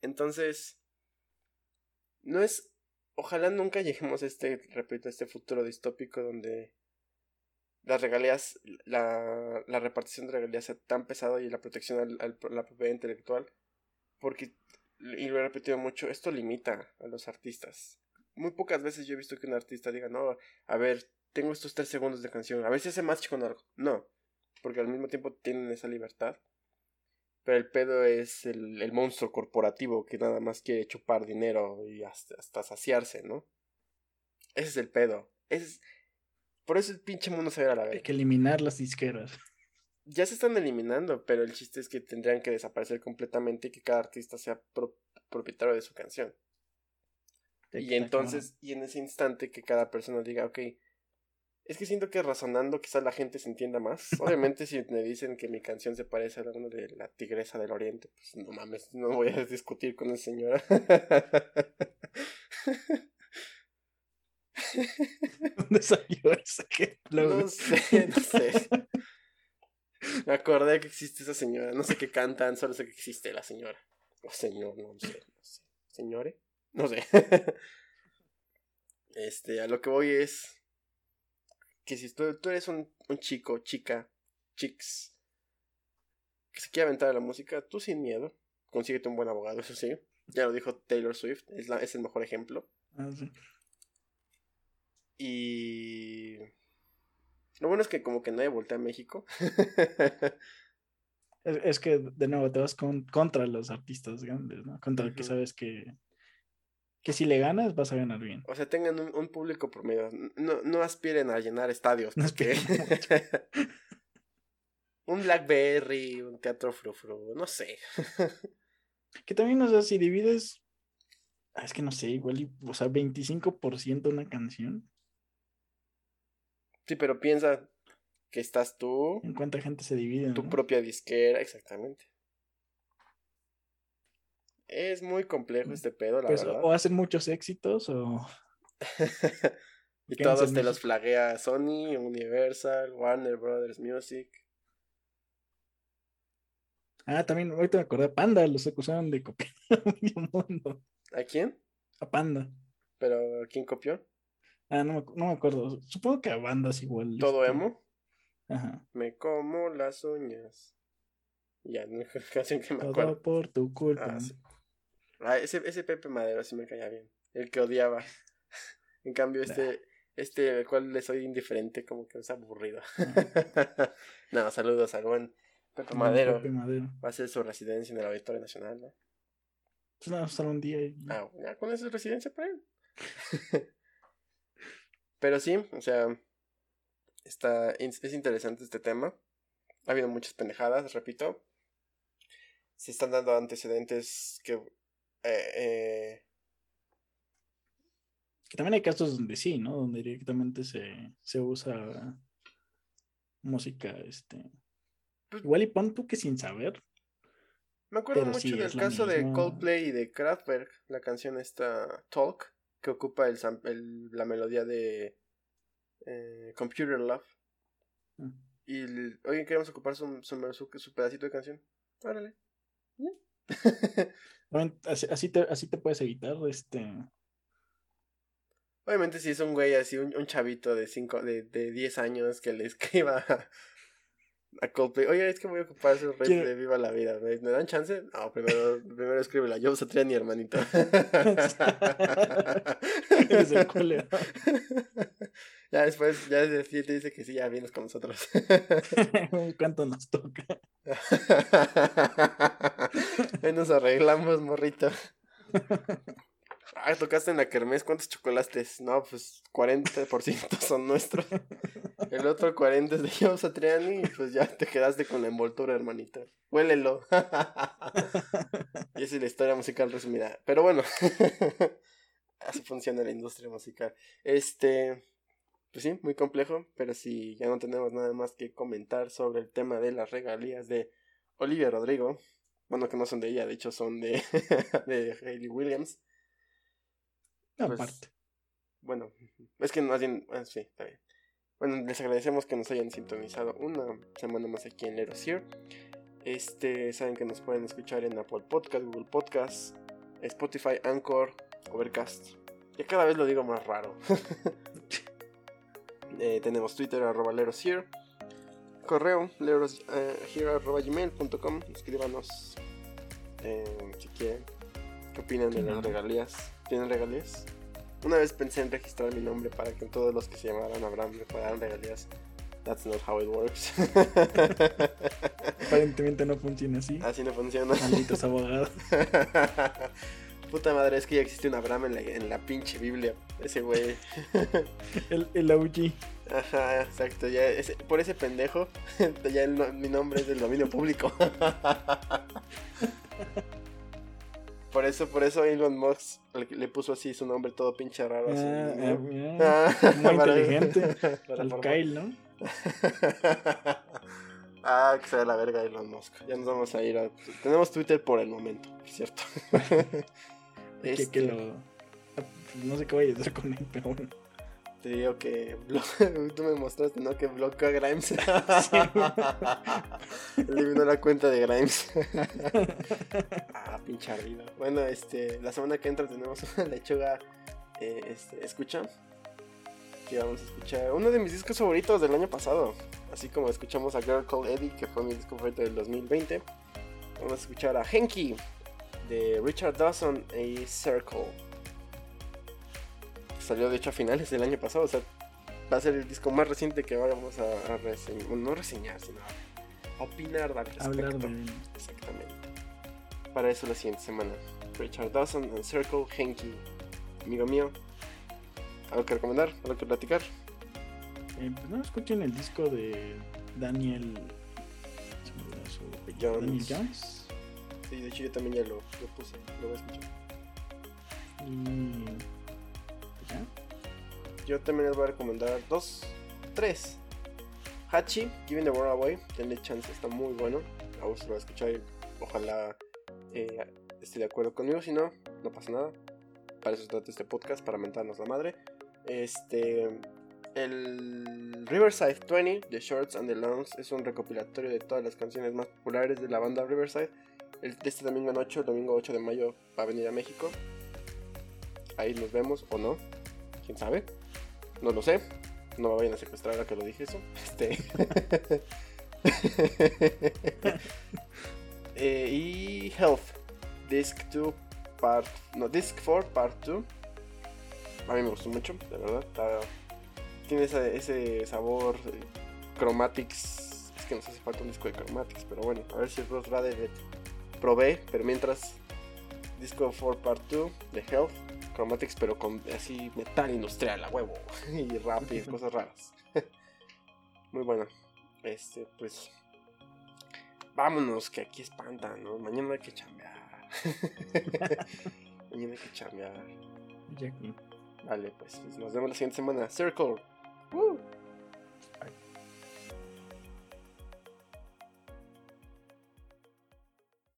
A: Entonces, no es. Ojalá nunca lleguemos a este, repito, a este futuro distópico donde las regalías, la, la repartición de regalías sea tan pesado y la protección al- al- a la propiedad intelectual. Porque, y lo he repetido mucho, esto limita a los artistas. Muy pocas veces yo he visto que un artista diga, no, a ver, tengo estos tres segundos de canción, a ver si hace match con algo. No, porque al mismo tiempo tienen esa libertad. Pero el pedo es el, el monstruo corporativo que nada más quiere chupar dinero y hasta, hasta saciarse, ¿no? Ese es el pedo. Ese es- Por eso el pinche mundo se ve a la
B: Hay
A: vez.
B: que eliminar las disqueras.
A: Ya se están eliminando, pero el chiste es que tendrían que desaparecer completamente y que cada artista sea pro- propietario de su canción. Y entonces, y en ese instante que cada persona diga, ok, es que siento que razonando quizás la gente se entienda más. Obviamente si me dicen que mi canción se parece a la de la tigresa del oriente, pues no mames, no voy a discutir con esa señora.
B: ¿Dónde salió ese ejemplo?
A: no sé, no sé. Me acordé que existe esa señora, no sé qué cantan, solo sé que existe la señora. O señor, no sé, no sé. ¿Señore? No sé. Este, a lo que voy es que si tú, tú eres un, un chico, chica, chicks, que se quiere aventar a la música, tú sin miedo, consíguete un buen abogado, eso sí. Ya lo dijo Taylor Swift, es, la, es el mejor ejemplo.
B: Ah, sí.
A: Y... Lo bueno es que como que nadie voltea a México.
B: Es, es que, de nuevo, te vas con, contra los artistas grandes, ¿no? Contra el que sabes que, que si le ganas vas a ganar bien.
A: o sea, tengan un, un público promedio. No, no aspiren a llenar estadios.
B: No
A: porque-
B: aspiren
A: un Blackberry, un teatro frufru, no sé.
B: Que también, o sea, si divides, ah, es que no sé, igual, o sea, 25% una canción,
A: Sí, pero piensa que estás tú,
B: ¿en cuánta gente se divide?
A: tu
B: no?
A: propia disquera, exactamente. Es muy complejo este pedo, la
B: Pues,
A: verdad.
B: o hacen muchos éxitos o...
A: y todos te los flaguea Sony, Universal, Warner Brothers Music.
B: Ah, también, ahorita me acordé, a Panda los acusaron de copiar a medio mundo.
A: ¿A quién?
B: A Panda.
A: ¿Pero quién copió?
B: Ah, no no me acuerdo. Supongo que a bandas igual.
A: ¿Todo
B: este,
A: emo?
B: Ajá.
A: Me como las uñas. Ya, no es canción que me
B: Todo
A: acuerdo.
B: por tu culpa.
A: Ah, sí. Ah, ese, ese Pepe Madero sí me caía bien. El que odiaba. En cambio, este, este, al cual le soy indiferente, como que es aburrido. no, saludos al buen Pepe Madero.
B: Pepe Madero.
A: Va a ser su residencia en el Auditorio Nacional, ¿no?
B: Pues nada, solo un día. y-
A: Ah, ya con eso es residencia para él. Pero sí, o sea, está, es interesante este tema. Ha habido muchas pendejadas, repito. Se están dando antecedentes que... eh, eh,
B: Que también hay casos donde sí, ¿no? Donde directamente se, se usa música, este.
A: Pues-
B: Igual y pon tú que sin saber.
A: me acuerdo mucho
B: sí,
A: del caso de. Coldplay y de Kraftwerk, la canción esta Talk, que ocupa el, la melodía de eh, Computer Love.
B: Mm.
A: Y, el- oye, queremos ocupar su, su, su- su pedacito de canción. Órale.
B: Así, así te, así te puedes evitar, este.
A: Obviamente si es un güey así, un, un chavito de cinco, de, de 10 años que le escriba a, a Coldplay, oye, es que voy a ocupar riff
B: Quiero-
A: de Viva la Vida, ¿me, me dan chance? No, primero, primero escríbela, yo Satriani, hermanito.
B: Eres el culero.
A: ya después, ya de ti te dice que sí, ya vienes con nosotros.
B: ¿Cuánto nos toca?
A: Ahí nos arreglamos, morrito. Ah, tocaste en la kermés, ¿cuántos chocolates? No, pues 40% son nuestros. El otro 40 es de yo, Satriani, y pues ya te quedaste con la envoltura, hermanito. Huélelo. y esa es la historia musical resumida. Pero bueno, así funciona la industria musical. Este, pues sí, muy complejo, pero si ya no tenemos nada más que comentar sobre el tema de las regalías de Olivia Rodrigo, bueno, que no son de ella, de hecho son de, de Hayley Williams. Pues,
B: Aparte.
A: Bueno, es que más bien, ah, sí, está bien. Bueno, les agradecemos que nos hayan sintonizado una semana más aquí en Leros Here. Este, saben que nos pueden escuchar en Apple Podcast, Google Podcast, Spotify, Anchor, Overcast. Ya cada vez lo digo más raro. Eh, tenemos Twitter, arroba Leros Here. Correo, leros, eh, here, arroba gmail.com. Escríbanos eh, si quieren. ¿Qué opinan de las regalías? ¿Tienen regalías? Una vez pensé en registrar mi nombre para que todos los que se llamaran Abraham me puedan regalías. That's not how it works.
B: Aparentemente no funciona así.
A: Así no funciona.
B: Malditos abogados.
A: Puta madre, es que ya existe un Abraham en la, en la pinche Biblia. Ese güey.
B: El, el OG.
A: Ajá, exacto. Ya ese- por ese pendejo, ya el mi nombre es del dominio público. Por eso, por eso Elon Musk le, le puso así su nombre todo pinche raro. así,
B: Ah,
A: ¿no?
B: ah.
A: Ah,
B: Muy
A: para-
B: inteligente.
A: para
B: El Kyle, ¿no?
A: ah, que sea la verga Elon Musk. Ya nos vamos a ir a... Tenemos Twitter por el momento, cierto.
B: Que, que
A: Este,
B: lo. No sé qué vaya a hacer con él, pero bueno.
A: Te digo que tú me mostraste, ¿no? Que bloqueó a Grimes. Eliminó la cuenta de Grimes. ah, pinche ardido. Bueno, este, la semana que entra tenemos una lechuga, eh, este, escucha. que vamos a escuchar uno de mis discos favoritos del año pasado. Así como escuchamos a Girl Called Eddie, que fue mi disco favorito del 2020. Vamos a escuchar a Henky de Richard Dawson y Circle. Salió de hecho a finales del año pasado, o sea, va a ser el disco más reciente que vamos a, reseñar. Bueno, no reseñar, sino a opinar al respecto. Hablar de... Exactamente. Para eso la siguiente semana. Richard Dawson and Circle Henky. Amigo mío, ¿algo que recomendar? ¿Algo que platicar?
B: Eh, pues no, escuchen el disco de Daniel.
A: Jones. Daniel Jones. Sí, de hecho yo también ya lo, lo puse, lo voy a escuchar. Y. ¿Ya? Yo también les voy a recomendar dos, tres. Hachi, Giving the World Away, denle chance, está muy bueno. A vos lo va a escuchar y ojalá eh, esté de acuerdo conmigo. Si no, no pasa nada. Para eso trata este podcast, para mentarnos la madre. Este. El Riverside 20 The Shorts and the Longs es un recopilatorio de todas las canciones más populares de la banda Riverside. El, este domingo en 8, el domingo 8 de mayo, va a venir a México. Ahí nos vemos o no. ¿Quién sabe? No lo sé. No me vayan a secuestrar a que lo dije eso. Este. Eh, y Health. Disc 2 Part. No, Disc 4 Part 2. A mí me gustó mucho, de verdad. tiene ese, sabor. Eh, Chromatics. Es que nos hace falta un disco de Chromatics, pero bueno, a ver si Ross Radevet probé. Pero mientras, Disco 4 Part 2 de Health. Chromatics, pero con así metal industrial a huevo. y rap y cosas raras. Muy bueno. Este, pues. Vámonos, que aquí espanta, ¿no? Mañana hay que chambear. Mañana hay que chambear. Vale, pues, nos vemos la siguiente semana. Circle. Woo.